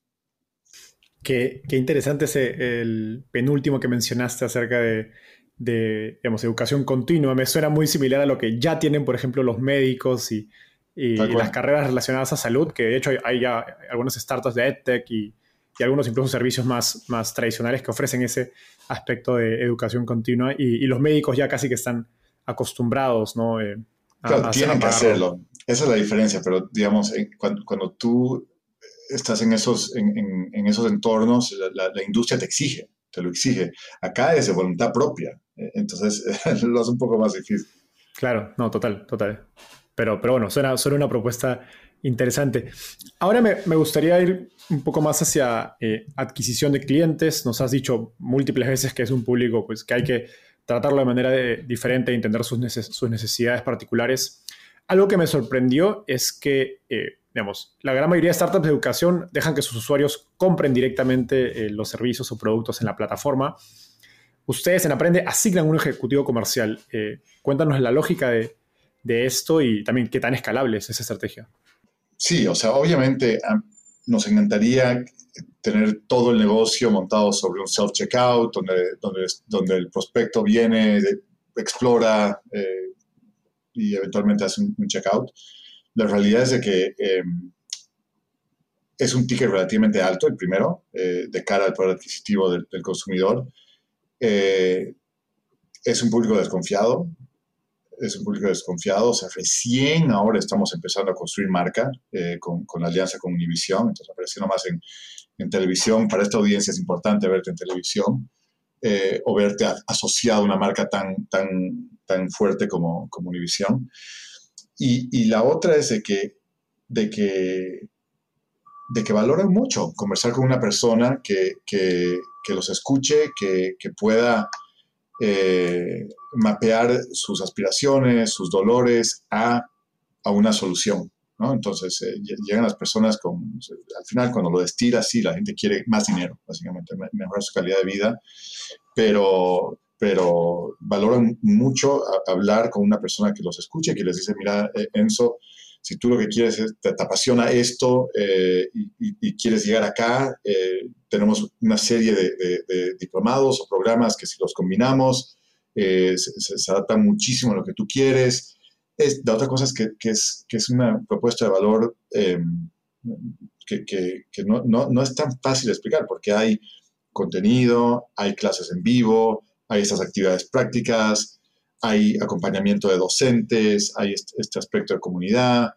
Qué, qué, interesante ese el penúltimo que mencionaste acerca de, de digamos, educación continua. Me suena muy similar a lo que ya tienen, por ejemplo, los médicos y, y las carreras relacionadas a salud, que de hecho hay, ya algunos startups de EdTech y, y, algunos incluso servicios más, más tradicionales que ofrecen ese aspecto de educación continua y, los médicos ya casi que están acostumbrados, ¿no? Claro, tienen que hacerlo. Esa es la diferencia, pero digamos, cuando, tú estás en esos, en, esos entornos, la, industria te exige, te lo exige. Acá es de voluntad propia, eh, entonces <laughs> lo hace un poco más difícil. Claro, no, total, total. Pero, pero bueno, suena, suena una propuesta interesante. Ahora me, me, gustaría ir un poco más hacia eh, adquisición de clientes. Nos has dicho múltiples veces que es un público pues, que hay que tratarlo de manera diferente, entender sus, necesidades particulares. Algo que me sorprendió es que, eh, digamos, la gran mayoría de startups de educación dejan que sus usuarios compren directamente eh, los servicios o productos en la plataforma. Ustedes en Aprende asignan un ejecutivo comercial. cuéntanos la lógica de, de esto y también qué tan escalable es esa estrategia. Sí, o sea, obviamente nos encantaría tener todo el negocio montado sobre un self-checkout, donde, donde, donde el prospecto viene, explora eh, y eventualmente hace un, checkout. La realidad es de que em, es un ticket relativamente alto, el primero, eh, de cara al poder adquisitivo del, del consumidor. Eh, es un público desconfiado, es un público desconfiado, o sea, recién ahora estamos empezando a construir marca eh, con, con, la alianza con Univision, entonces apareciendo más en, en, televisión, para esta audiencia es importante verte en televisión eh, o verte asociado a una marca tan, tan, tan fuerte como, como Univision. Y, y, la otra es de que, de que, de que valoran mucho conversar con una persona que, que, que los escuche, que, que pueda eh, mapear sus aspiraciones, sus dolores a, a una solución. Entonces eh, llegan las personas con, al final cuando lo destilas, sí, la gente quiere más dinero, básicamente, mejorar su calidad de vida, pero, pero valoran mucho hablar con una persona que los escuche, que les dice, mira, eh, Enzo, si tú lo que quieres es, te, apasiona esto y, quieres llegar acá, tenemos una serie de, diplomados o programas que si los combinamos eh, se, adaptan muchísimo a lo que tú quieres. Es, la otra cosa es que, que, es que es una propuesta de valor em, que, que, no, no, no, es tan fácil de explicar porque hay contenido, hay clases en vivo, hay estas actividades prácticas, hay acompañamiento de docentes, hay este, aspecto de comunidad,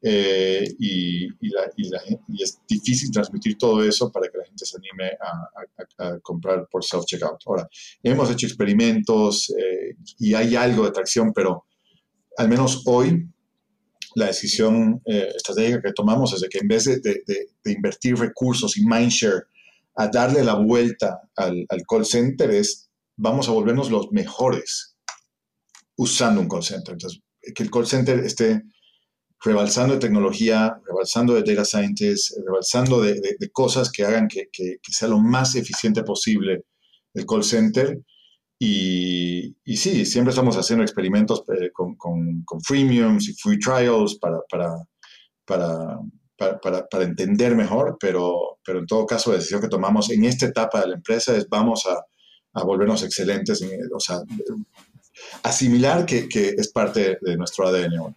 eh, y, es difícil transmitir todo eso para que la gente se anime a, comprar por self-checkout. Ahora, hemos hecho experimentos eh, y hay algo de tracción, pero al menos hoy la decisión eh, estratégica que tomamos es de que en vez de, invertir recursos y mindshare a darle la vuelta al, al call center es vamos a volvernos los mejores usando un call center. Entonces, que el call center esté rebalsando de tecnología, rebalsando de data scientists, rebalsando de, cosas que hagan que, sea lo más eficiente posible el call center. Y, sí, siempre estamos haciendo experimentos eh, con, con, freemiums y free trials para, para, para, para, entender mejor, pero, pero en todo caso la decisión que tomamos en esta etapa de la empresa es vamos a, a volvernos excelentes, o sea, asimilar que, que es parte de nuestro ADN.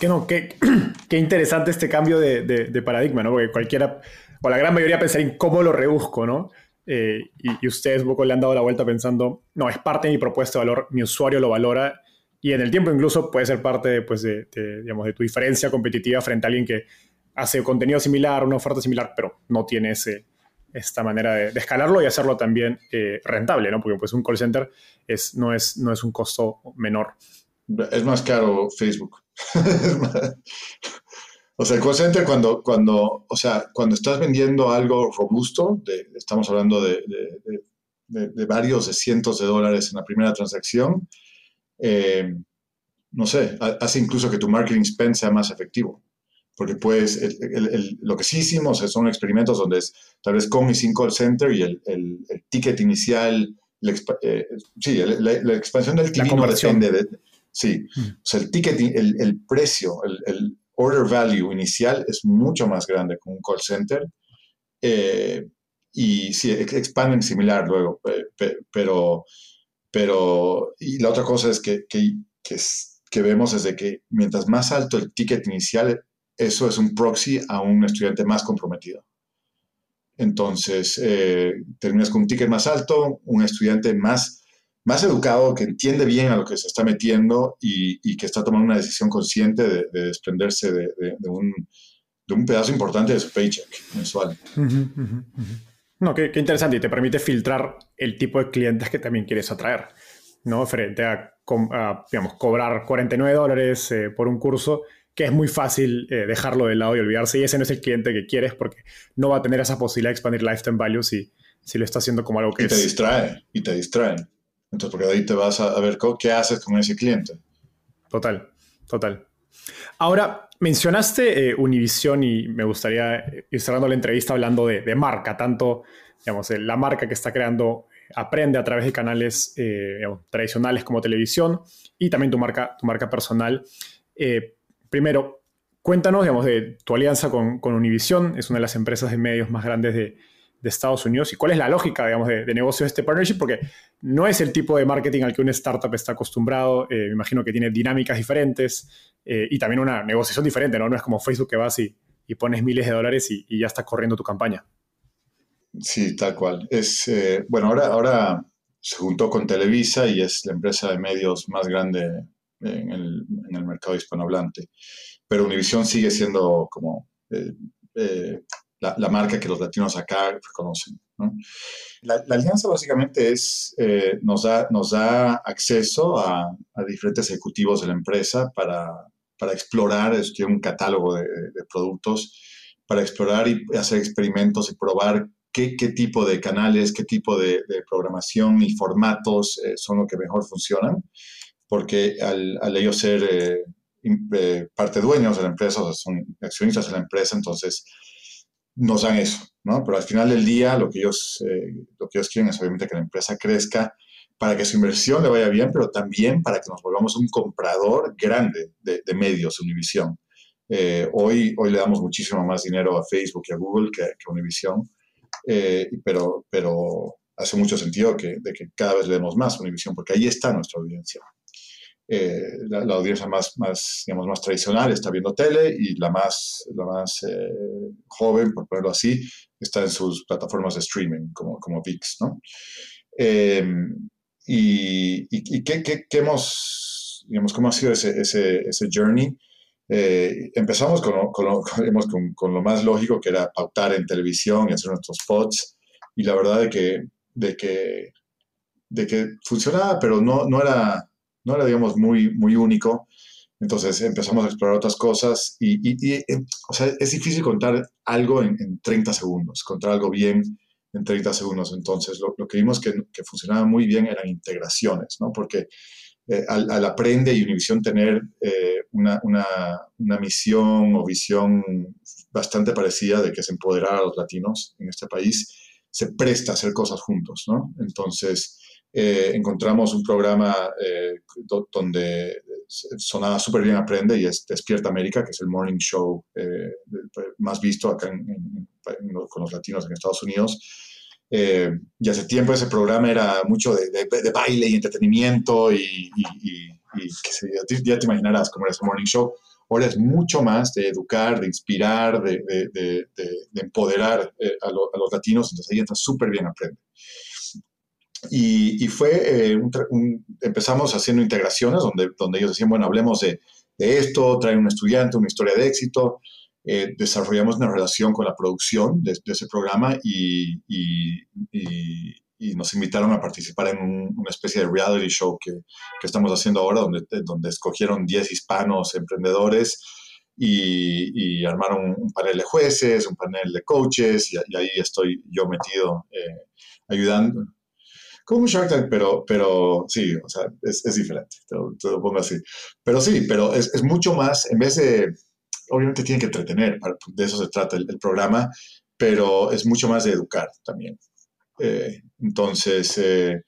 Que no, qué, <clears throat> qué, interesante este cambio de, de, paradigma, ¿no? Porque cualquiera, o la gran mayoría pensaría en cómo lo rebusco, ¿no? Eh, y, ustedes un poco le han dado la vuelta pensando, no, es parte de mi propuesta de valor, mi usuario lo valora y en el tiempo incluso puede ser parte pues, de, digamos, de tu diferencia competitiva frente a alguien que hace contenido similar, una oferta similar, pero no tiene ese, esta manera de, escalarlo y hacerlo también eh, rentable, ¿no? Porque pues un call center es, no, es, no es un costo menor. Es más caro Facebook. <laughs> o sea, el call center cuando, cuando, o sea, cuando estás vendiendo algo robusto, estamos hablando de, varios de cientos de dólares en la primera transacción, eh, no sé, hace incluso que tu marketing spend sea más efectivo. Porque pues lo que sí hicimos son experimentos donde es tal vez con y sin call center y el, ticket inicial, eh, sí, la, expansión del TV no depende de, Sí, mm. o sea, el ticket, el, precio, el, order value inicial es mucho más grande que un call center. Eh, y sí, expanden similar luego, pero, pero, y la otra cosa es que, que, que, vemos es de que mientras más alto el ticket inicial, eso es un proxy a un estudiante más comprometido. Entonces, eh, terminas con un ticket más alto, un estudiante más más educado, que entiende bien a lo que se está metiendo y, que está tomando una decisión consciente de, desprenderse de, un, de un pedazo importante de su paycheck mensual. No, qué, interesante y te permite filtrar el tipo de clientes que también quieres atraer, ¿no? Frente a, digamos, cobrar 49 dólares eh, por un curso, que es muy fácil eh, dejarlo de lado y olvidarse, y ese no es el cliente que quieres porque no va a tener esa posibilidad de expandir lifetime value si, si lo está haciendo como algo que y te distrae, y te distrae. Entonces, porque de ahí te vas a, ver qué haces con ese cliente. Total, total. Ahora, mencionaste eh, Univision y me gustaría ir cerrando la entrevista hablando de, marca, tanto, digamos, eh, la marca que está creando eh, aprende a través de canales tradicionales como televisión y también tu marca, tu marca personal. Primero, cuéntanos, digamos, de tu alianza con, Univision, es una de las empresas de medios más grandes de, de Estados Unidos y cuál es la lógica, digamos, de, negocio de este partnership, porque no es el tipo de marketing al que una startup está acostumbrado. Eh, me imagino que tiene dinámicas diferentes eh, y también una negociación diferente, ¿no? No es como Facebook que vas y, pones miles de dólares y, ya está corriendo tu campaña. Sí, tal cual. Es, eh, bueno, ahora, ahora se juntó con Televisa y es la empresa de medios más grande en el, en el mercado hispanohablante. Pero Univision sigue siendo como la, marca que los latinos acá reconocen. La, alianza básicamente es, eh, nos, da, nos da acceso a, diferentes ejecutivos de la empresa para, para explorar, es un catálogo de, productos, para explorar y hacer experimentos y probar qué, qué tipo de canales, qué tipo de, programación y formatos eh, son los que mejor funcionan, porque al, al ellos ser eh, parte dueños de la empresa, o son accionistas de la empresa, entonces nos dan eso, ¿no? Pero al final del día lo que ellos, eh, lo que ellos quieren es obviamente que la empresa crezca para que su inversión le vaya bien, pero también para que nos volvamos un comprador grande de, medios, Univision. Eh, hoy, hoy le damos muchísimo más dinero a Facebook y a Google que, que a Univision, eh, pero, pero hace mucho sentido que, de que cada vez le demos más a Univision, porque ahí está nuestra audiencia. Eh, la, audiencia más, más, digamos, más tradicional está viendo tele y la más, la más eh, joven, por ponerlo así, está en sus plataformas de streaming, como, como VIX, ¿no? Em, y, y, qué, qué, qué, hemos, digamos, cómo ha sido ese, ese, ese journey? Eh, empezamos con lo, con, <laughs> con, con lo, más lógico, que era pautar en televisión y hacer nuestros spots, y la verdad de que, de que, de que funcionaba, pero no, no era no era, digamos, muy, muy único. Entonces empezamos a explorar otras cosas y, eh, o sea, es difícil contar algo en, 30 segundos, contar algo bien en 30 segundos. Entonces lo, que vimos que, que, funcionaba muy bien eran integraciones, ¿no? Porque eh, al, Aprende y Univision tener eh, una, una, una, misión o visión bastante parecida de que es empoderar a los latinos en este país, se presta a hacer cosas juntos, ¿no? Entonces eh, encontramos un programa eh, donde sonaba súper bien Aprende y es Despierta América, que es el morning show eh, más visto acá con los latinos en Estados Unidos. y hace tiempo ese programa era mucho de, baile y entretenimiento y, ya, te, imaginarás cómo era ese morning show. Ahora es mucho más de educar, de inspirar, de, empoderar a, a, los latinos, entonces ahí entra súper bien Aprende. Y, fue, eh, empezamos haciendo integraciones donde, donde ellos decían, bueno, hablemos de, de esto, trae un estudiante, una historia de éxito. Eh, desarrollamos una relación con la producción de, ese programa y, y, nos invitaron a participar en una especie de reality show que, que, estamos haciendo ahora, donde, donde escogieron 10 hispanos emprendedores y, armaron un panel de jueces, un panel de coaches, y, ahí estoy yo metido eh, ayudando, como un Shark Tank, pero, pero sí, o sea, es, es diferente, te lo, pongo así. Pero sí, pero es, es, mucho más, en vez de, obviamente tiene que entretener, de eso se trata el, programa, pero es mucho más de educar también. Eh, entonces, eh,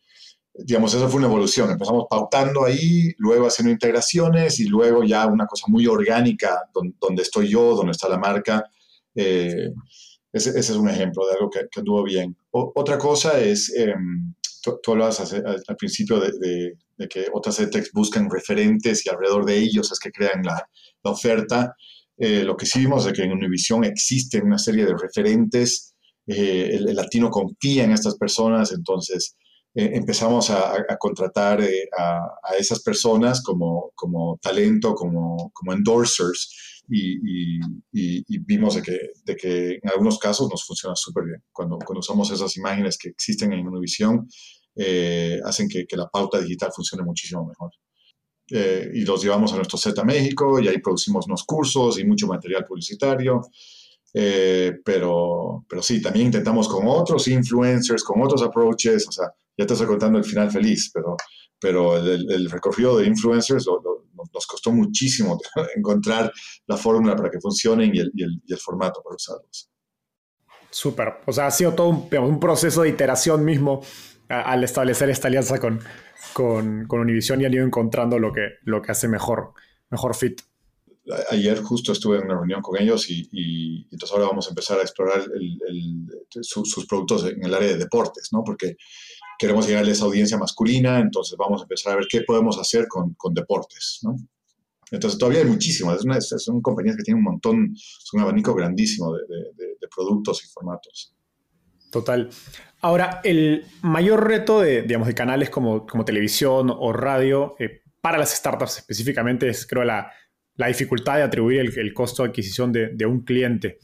digamos, eso fue una evolución. Empezamos pautando ahí, luego haciendo integraciones y luego ya una cosa muy orgánica, donde, estoy yo, donde está la marca. Eh, ese, es un ejemplo de algo que, que anduvo bien. otra cosa es, tú, hablabas al, principio de, que otras edtechs buscan referentes y alrededor de ellos es que crean la, oferta. Eh, lo que sí vimos es que en Univision existen una serie de referentes, eh, el, latino confía en estas personas, entonces eh, empezamos a, contratar a, esas personas como, como talento, como, como endorsers, y, vimos de que, de que, en algunos casos nos funciona súper bien. Cuando, cuando usamos esas imágenes que existen en Univision, eh, hacen que, la pauta digital funcione muchísimo mejor. Eh, y los llevamos a nuestro Z México y ahí producimos unos cursos y mucho material publicitario. Eh, pero, pero sí, también intentamos con otros influencers, con otros approaches, o sea, ya te estoy contando el final feliz, pero, pero el, recorrido de influencers nos costó muchísimo <laughs> encontrar la fórmula para que funcionen y el, y el, el formato para usarlos. Súper, o sea, ha sido todo un proceso de iteración mismo al establecer esta alianza con, con, Univision y han ido encontrando lo que, lo que hace mejor, mejor fit. Ayer justo estuve en una reunión con ellos y, entonces ahora vamos a empezar a explorar sus productos en el área de deportes, ¿no? Porque queremos llegarle a esa audiencia masculina, entonces vamos a empezar a ver qué podemos hacer con, con deportes, ¿no? Entonces todavía hay muchísimas, son compañías que tienen un montón, es un abanico grandísimo de productos y formatos. Total. Ahora, el mayor reto de, digamos, de canales como, como televisión o radio eh, para las startups específicamente es, creo, la, la dificultad de atribuir el, costo de adquisición de, un cliente.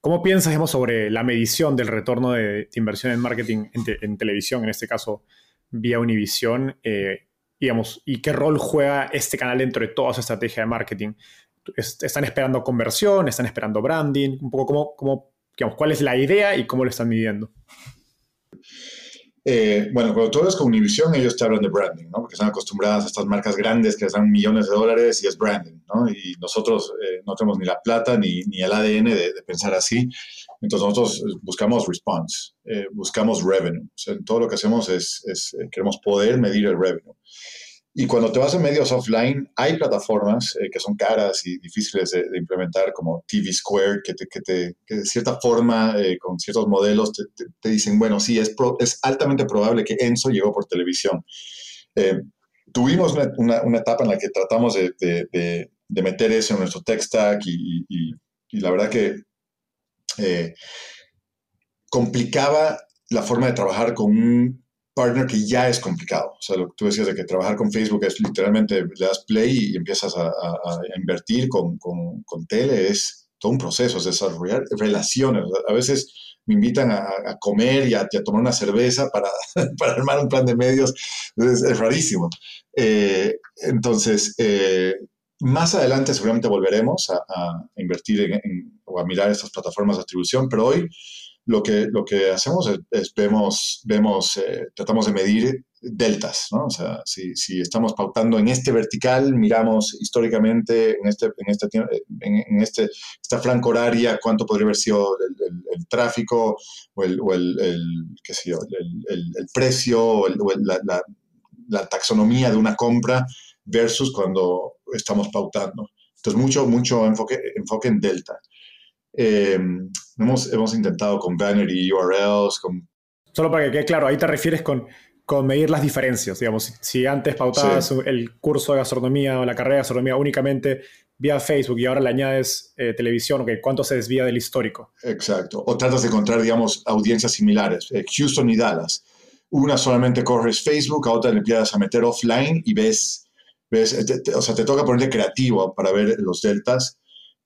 ¿Cómo piensas digamos, sobre la medición del retorno de, inversión en marketing en, televisión, en este caso vía Univision? Eh, digamos, ¿Y qué rol juega este canal dentro de toda su estrategia de marketing? ¿Están esperando conversión? ¿Están esperando branding? Un poco cómo, cómo digamos, cuál es la idea y cómo lo están midiendo. Eh, bueno, cuando tú hablas con Univision, ellos te hablan de branding, ¿no? Porque están acostumbradas a estas marcas grandes que les dan millones de dólares y es branding, ¿no? Y nosotros eh, no tenemos ni la plata ni, ni el ADN de, pensar así. Entonces nosotros buscamos response, eh, buscamos revenue. O sea, todo lo que hacemos es, es queremos poder medir el revenue. Y cuando te vas a medios offline, hay plataformas eh, que son caras y difíciles de, implementar, como TV Square, que, te, que, te, que de cierta forma, eh, con ciertos modelos, te, te, dicen, bueno, sí, es, es altamente probable que Enzo llegó por televisión. Eh, tuvimos una, una, etapa en la que tratamos de, de, de, meter eso en nuestro tech stack y, y, y la verdad que complicaba la forma de trabajar con un partner que ya es complicado. O sea, lo que tú decías de que trabajar con Facebook es literalmente le das play y empiezas a, invertir con, con, con, tele, es todo un proceso, es desarrollar relaciones. A veces me invitan a, comer y a, tomar una cerveza para, <laughs> para, armar un plan de medios, es, rarísimo. Eh, entonces, eh, más adelante seguramente volveremos a, invertir en, o a mirar estas plataformas de distribución, pero hoy lo que, lo que hacemos es, vemos, vemos eh, tratamos de medir deltas, ¿no? O sea, si, si, estamos pautando en este vertical, miramos históricamente en, este, en, este, en, este, esta franca horaria cuánto podría haber sido el, tráfico o el, o el, qué sé yo, el, precio o, la, la, la, taxonomía de una compra versus cuando estamos pautando. Entonces, mucho, mucho enfoque, enfoque en delta. Eh, hemos, hemos intentado con banner y URLs. Con... Solo para que quede claro, ahí te refieres con, con medir las diferencias. Digamos, si antes pautabas el curso de gastronomía o la carrera de gastronomía únicamente vía Facebook y ahora le añades eh, televisión, okay, ¿cuánto se desvía del histórico? Exacto. O tratas de encontrar, digamos, audiencias similares. Eh, Houston y Dallas. Una solamente corres Facebook, a otra le empiezas a meter offline y ves, ves o sea, te toca ponerte creativo para ver los deltas.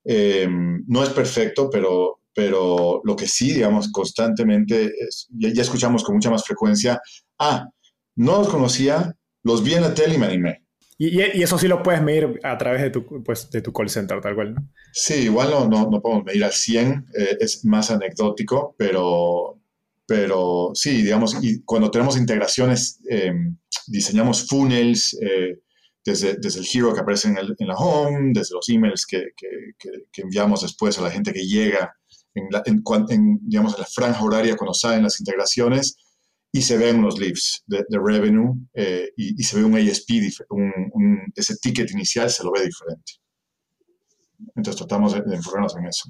Em, no es perfecto, pero, pero lo que sí, digamos, constantemente, ya, escuchamos con mucha más frecuencia, ah, no los conocía, los vi en la tele y me animé. Y, y, eso sí lo puedes medir a través de tu, pues, de tu call center, tal cual, ¿no? Sí, igual no, no, no podemos medir al 100, eh, es más anecdótico, pero, pero sí, digamos, y cuando tenemos integraciones, em, diseñamos funnels, eh, desde, desde el hero que aparece en, el, en, la home, desde los emails que, que, que, enviamos después a la gente que llega en, la, en, digamos, en la franja horaria cuando salen las integraciones y se ven unos leads de, de revenue eh, y, y, se ve un ASP, un, un, ese ticket inicial se lo ve diferente. Entonces tratamos de, de enfocarnos en eso.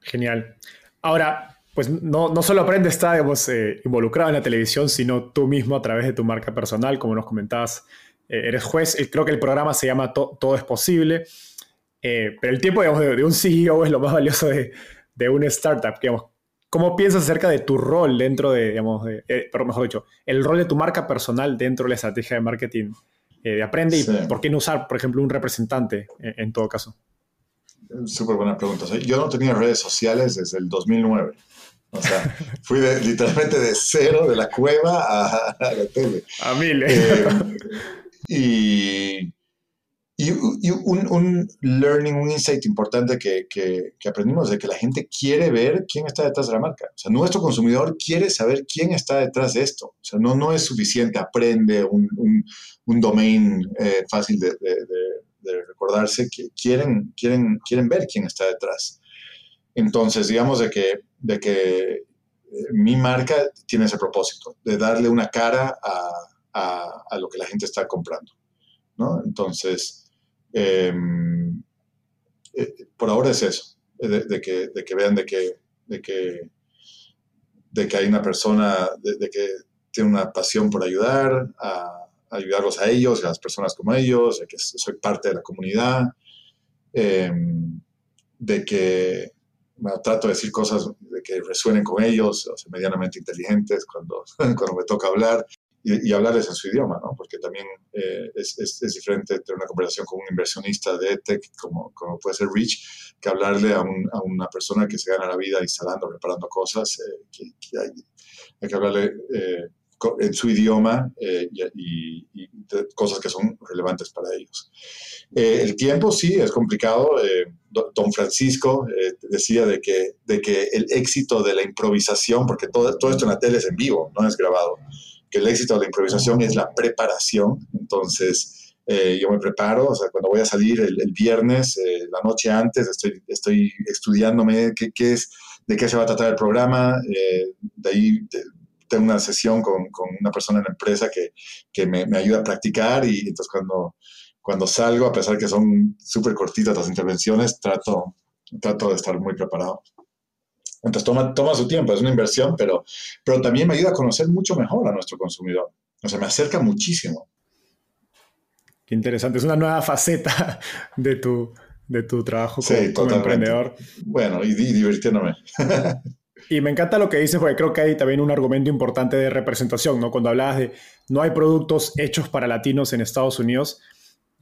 Genial. Ahora, pues no, no solo aprendes a estar digamos, eh, involucrado en la televisión, sino tú mismo a través de tu marca personal, como nos comentabas eres juez, eh, creo que el programa se llama Todo es posible, eh, pero el tiempo digamos, de, un CEO es lo más valioso de, de una startup. Digamos. ¿Cómo piensas acerca de tu rol dentro de, digamos, pero mejor dicho, el rol de tu marca personal dentro de la estrategia de marketing de Aprende y por qué no usar, por ejemplo, un representante en, todo caso? súper buena pregunta. yo no tenía redes sociales desde el 2009. O sea, <laughs> fui literalmente de cero, de la cueva a, la tele. A mil. Eh, <laughs> y, y, un, un, learning, un insight importante que, que, aprendimos de que la gente quiere ver quién está detrás de la marca. O sea, nuestro consumidor quiere saber quién está detrás de esto. O sea, no, no es suficiente, aprende un, un, un domain eh, fácil de, de, de, recordarse, que quieren, quieren, quieren ver quién está detrás. Entonces, digamos de que, de que eh, mi marca tiene ese propósito, de darle una cara a, a, lo que la gente está comprando. ¿no? Entonces, Em, eh, por ahora es eso, de, que, de que, vean de que, de que, de que hay una persona, de, que tiene una pasión por ayudar, a, ayudarlos a ellos, a las personas como ellos, de que soy parte de la comunidad, em, de que trato de decir cosas que resuenen con ellos, medianamente inteligentes cuando, <laughs> cuando me toca hablar, y, hablarles en su idioma, ¿no? Porque también eh, es, es, diferente tener una conversación con un inversionista de EdTech, como, como puede ser Rich, que hablarle a, a, una persona que se gana la vida instalando, preparando cosas, eh, que, hay, que hablarle eh, en su idioma y, cosas que son relevantes para ellos. el tiempo sí es complicado. don Francisco decía de que, de que el éxito de la improvisación, porque todo, todo esto en la tele es en vivo, no es grabado que el éxito de la improvisación es la preparación. Entonces, eh, yo me preparo, o sea, cuando voy a salir el, viernes, eh, la noche antes, estoy, estoy estudiándome qué, qué, es, de qué se va a tratar el programa. Eh, de ahí tengo una sesión con, con, una persona en la empresa que, que me, me, ayuda a practicar y entonces cuando, cuando salgo, a pesar que son súper cortitas las intervenciones, trato, trato de estar muy preparado. Entonces toma, toma su tiempo, es una inversión, pero, pero también me ayuda a conocer mucho mejor a nuestro consumidor. O sea, me acerca muchísimo. Qué interesante, es una nueva faceta <laughs> de tu, de tu trabajo como, emprendedor. Bueno, y, divirtiéndome. <laughs> Y me encanta lo que dices, porque creo que hay también un argumento importante de representación, ¿no? Cuando hablabas de no hay productos hechos para latinos en Estados Unidos,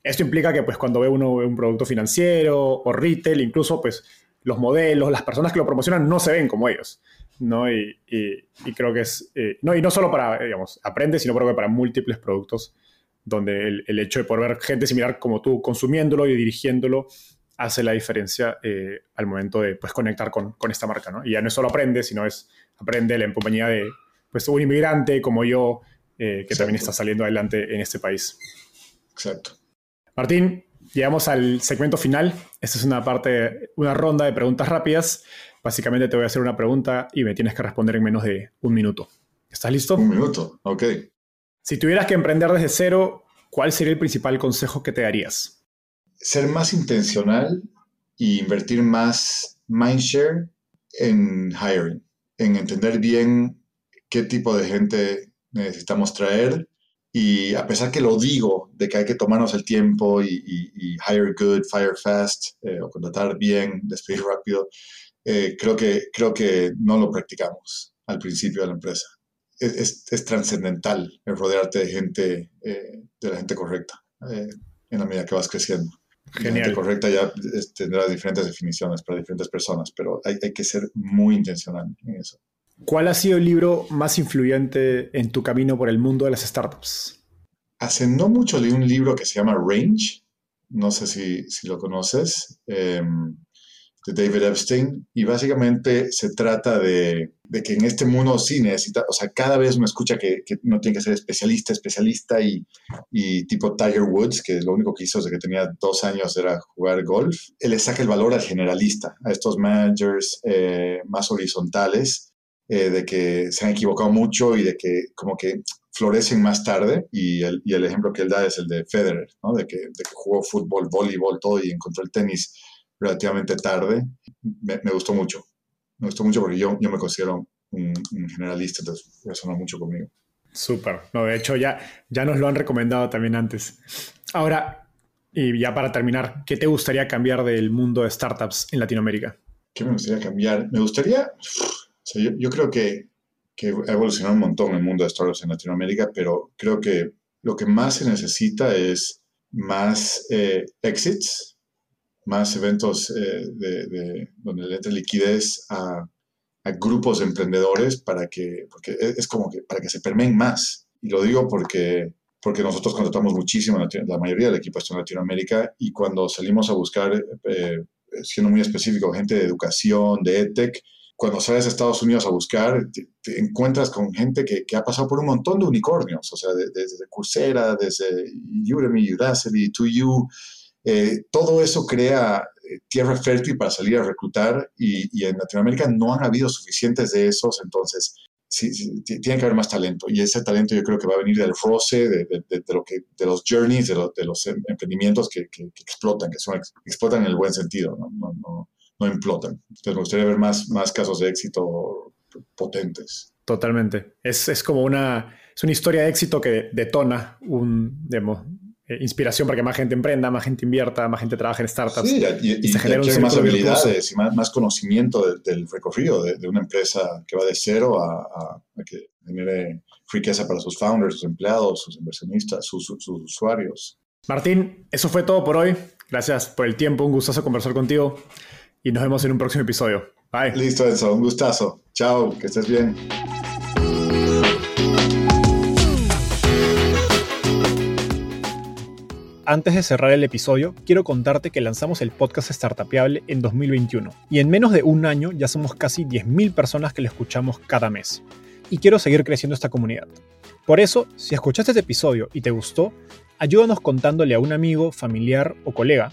esto implica que pues cuando ve uno un producto financiero o retail, incluso pues los modelos, las personas que lo promocionan no se ven como ellos. ¿no? Y, creo que es, eh, no, y no solo para, digamos, aprende, sino creo que para múltiples productos, donde el, hecho de poder ver gente similar como tú consumiéndolo y dirigiéndolo hace la diferencia eh, al momento de pues, conectar con, esta marca. ¿no? Y ya no es solo aprende, sino es aprende en compañía de pues, un inmigrante como yo, eh, que también está saliendo adelante en este país. Exacto. Martín, Llegamos al segmento final. Esta es una parte, una ronda de preguntas rápidas. Básicamente te voy a hacer una pregunta y me tienes que responder en menos de un minuto. ¿Estás listo? Un minuto, ok. Si tuvieras que emprender desde cero, ¿cuál sería el principal consejo que te darías? Ser más intencional e invertir más mindshare en hiring, en entender bien qué tipo de gente necesitamos traer y a pesar que lo digo, de que hay que tomarnos el tiempo y, hire good, fire fast, eh, o contratar bien, despedir <laughs> rápido, eh, creo, que, creo que no lo practicamos al principio de la empresa. Es, es, trascendental el rodearte de gente, eh, de la gente correcta, en la medida que vas creciendo. Genial. La gente correcta ya tendrá diferentes definiciones para diferentes personas, pero hay, hay que ser muy intencional en eso. ¿Cuál ha sido el libro más influyente en tu camino por el mundo de las startups? Hace no mucho leí un libro que se llama Range, no sé si, si lo conoces, em, de David Epstein, y básicamente se trata de, de, que en este mundo sí necesita, o sea, cada vez me escucha que, que no tiene que ser especialista, especialista y, y, tipo Tiger Woods, que lo único que hizo desde que tenía dos años era jugar golf. Él le saca el valor al generalista, a estos managers eh, más horizontales eh, de que se han equivocado mucho y de que como que florecen más tarde. Y el, y el ejemplo que él da es el de Federer, ¿no? de, que, de que jugó fútbol, voleibol, todo y encontró el tenis relativamente tarde. Me, me, gustó mucho. Me gustó mucho porque yo, yo me considero un, generalista, entonces resonó mucho conmigo. Súper. No, de hecho, ya, ya nos lo han recomendado también antes. Ahora, y ya para terminar, ¿qué te gustaría cambiar del mundo de startups en Latinoamérica? ¿Qué me gustaría cambiar? Me gustaría yo, creo que, ha evolucionado un montón el mundo de startups en Latinoamérica, pero creo que lo que más se necesita es más eh, exits más eventos eh, de, donde le entre liquidez a, grupos de emprendedores para que, porque es como que para que se permeen más. Y lo digo porque, porque nosotros contratamos muchísimo, la mayoría del equipo está en Latinoamérica, y cuando salimos a buscar, eh, siendo muy específico, gente de educación, de EdTech, cuando sales a Estados Unidos a buscar, te, encuentras con gente que, que, ha pasado por un montón de unicornios, o sea, desde Coursera, desde Udemy, Udacity, 2U, eh, todo eso crea eh, tierra fértil para salir a reclutar y, en Latinoamérica no han habido suficientes de esos, entonces sí, tiene que haber más talento y ese talento yo creo que va a venir del roce, de, lo que, de los journeys, de, de los em, emprendimientos que, explotan, que son, explotan en el buen sentido, no, no, no, no implotan. Entonces me gustaría ver más, más casos de éxito potentes. Totalmente. Es, es como una, es una historia de éxito que detona un, demo, eh, inspiración para que más gente emprenda, más gente invierta, más gente trabaje en startups. Sí, y, se genera más habilidades y más, conocimiento del recorrido de, una empresa que va de cero a, que genere riqueza para sus founders, sus empleados, sus inversionistas, sus, sus, usuarios. Martín, eso fue todo por hoy. Gracias por el tiempo, un gustazo conversar contigo y nos vemos en un próximo episodio. Bye. Listo, Enzo, un gustazo. Chao, que estés bien. Antes de cerrar el episodio, quiero contarte que lanzamos el podcast Startupiable en 2021 y en menos de un año ya somos casi 10.000 personas que lo escuchamos cada mes. Y quiero seguir creciendo esta comunidad. Por eso, si escuchaste este episodio y te gustó, ayúdanos contándole a un amigo, familiar o colega.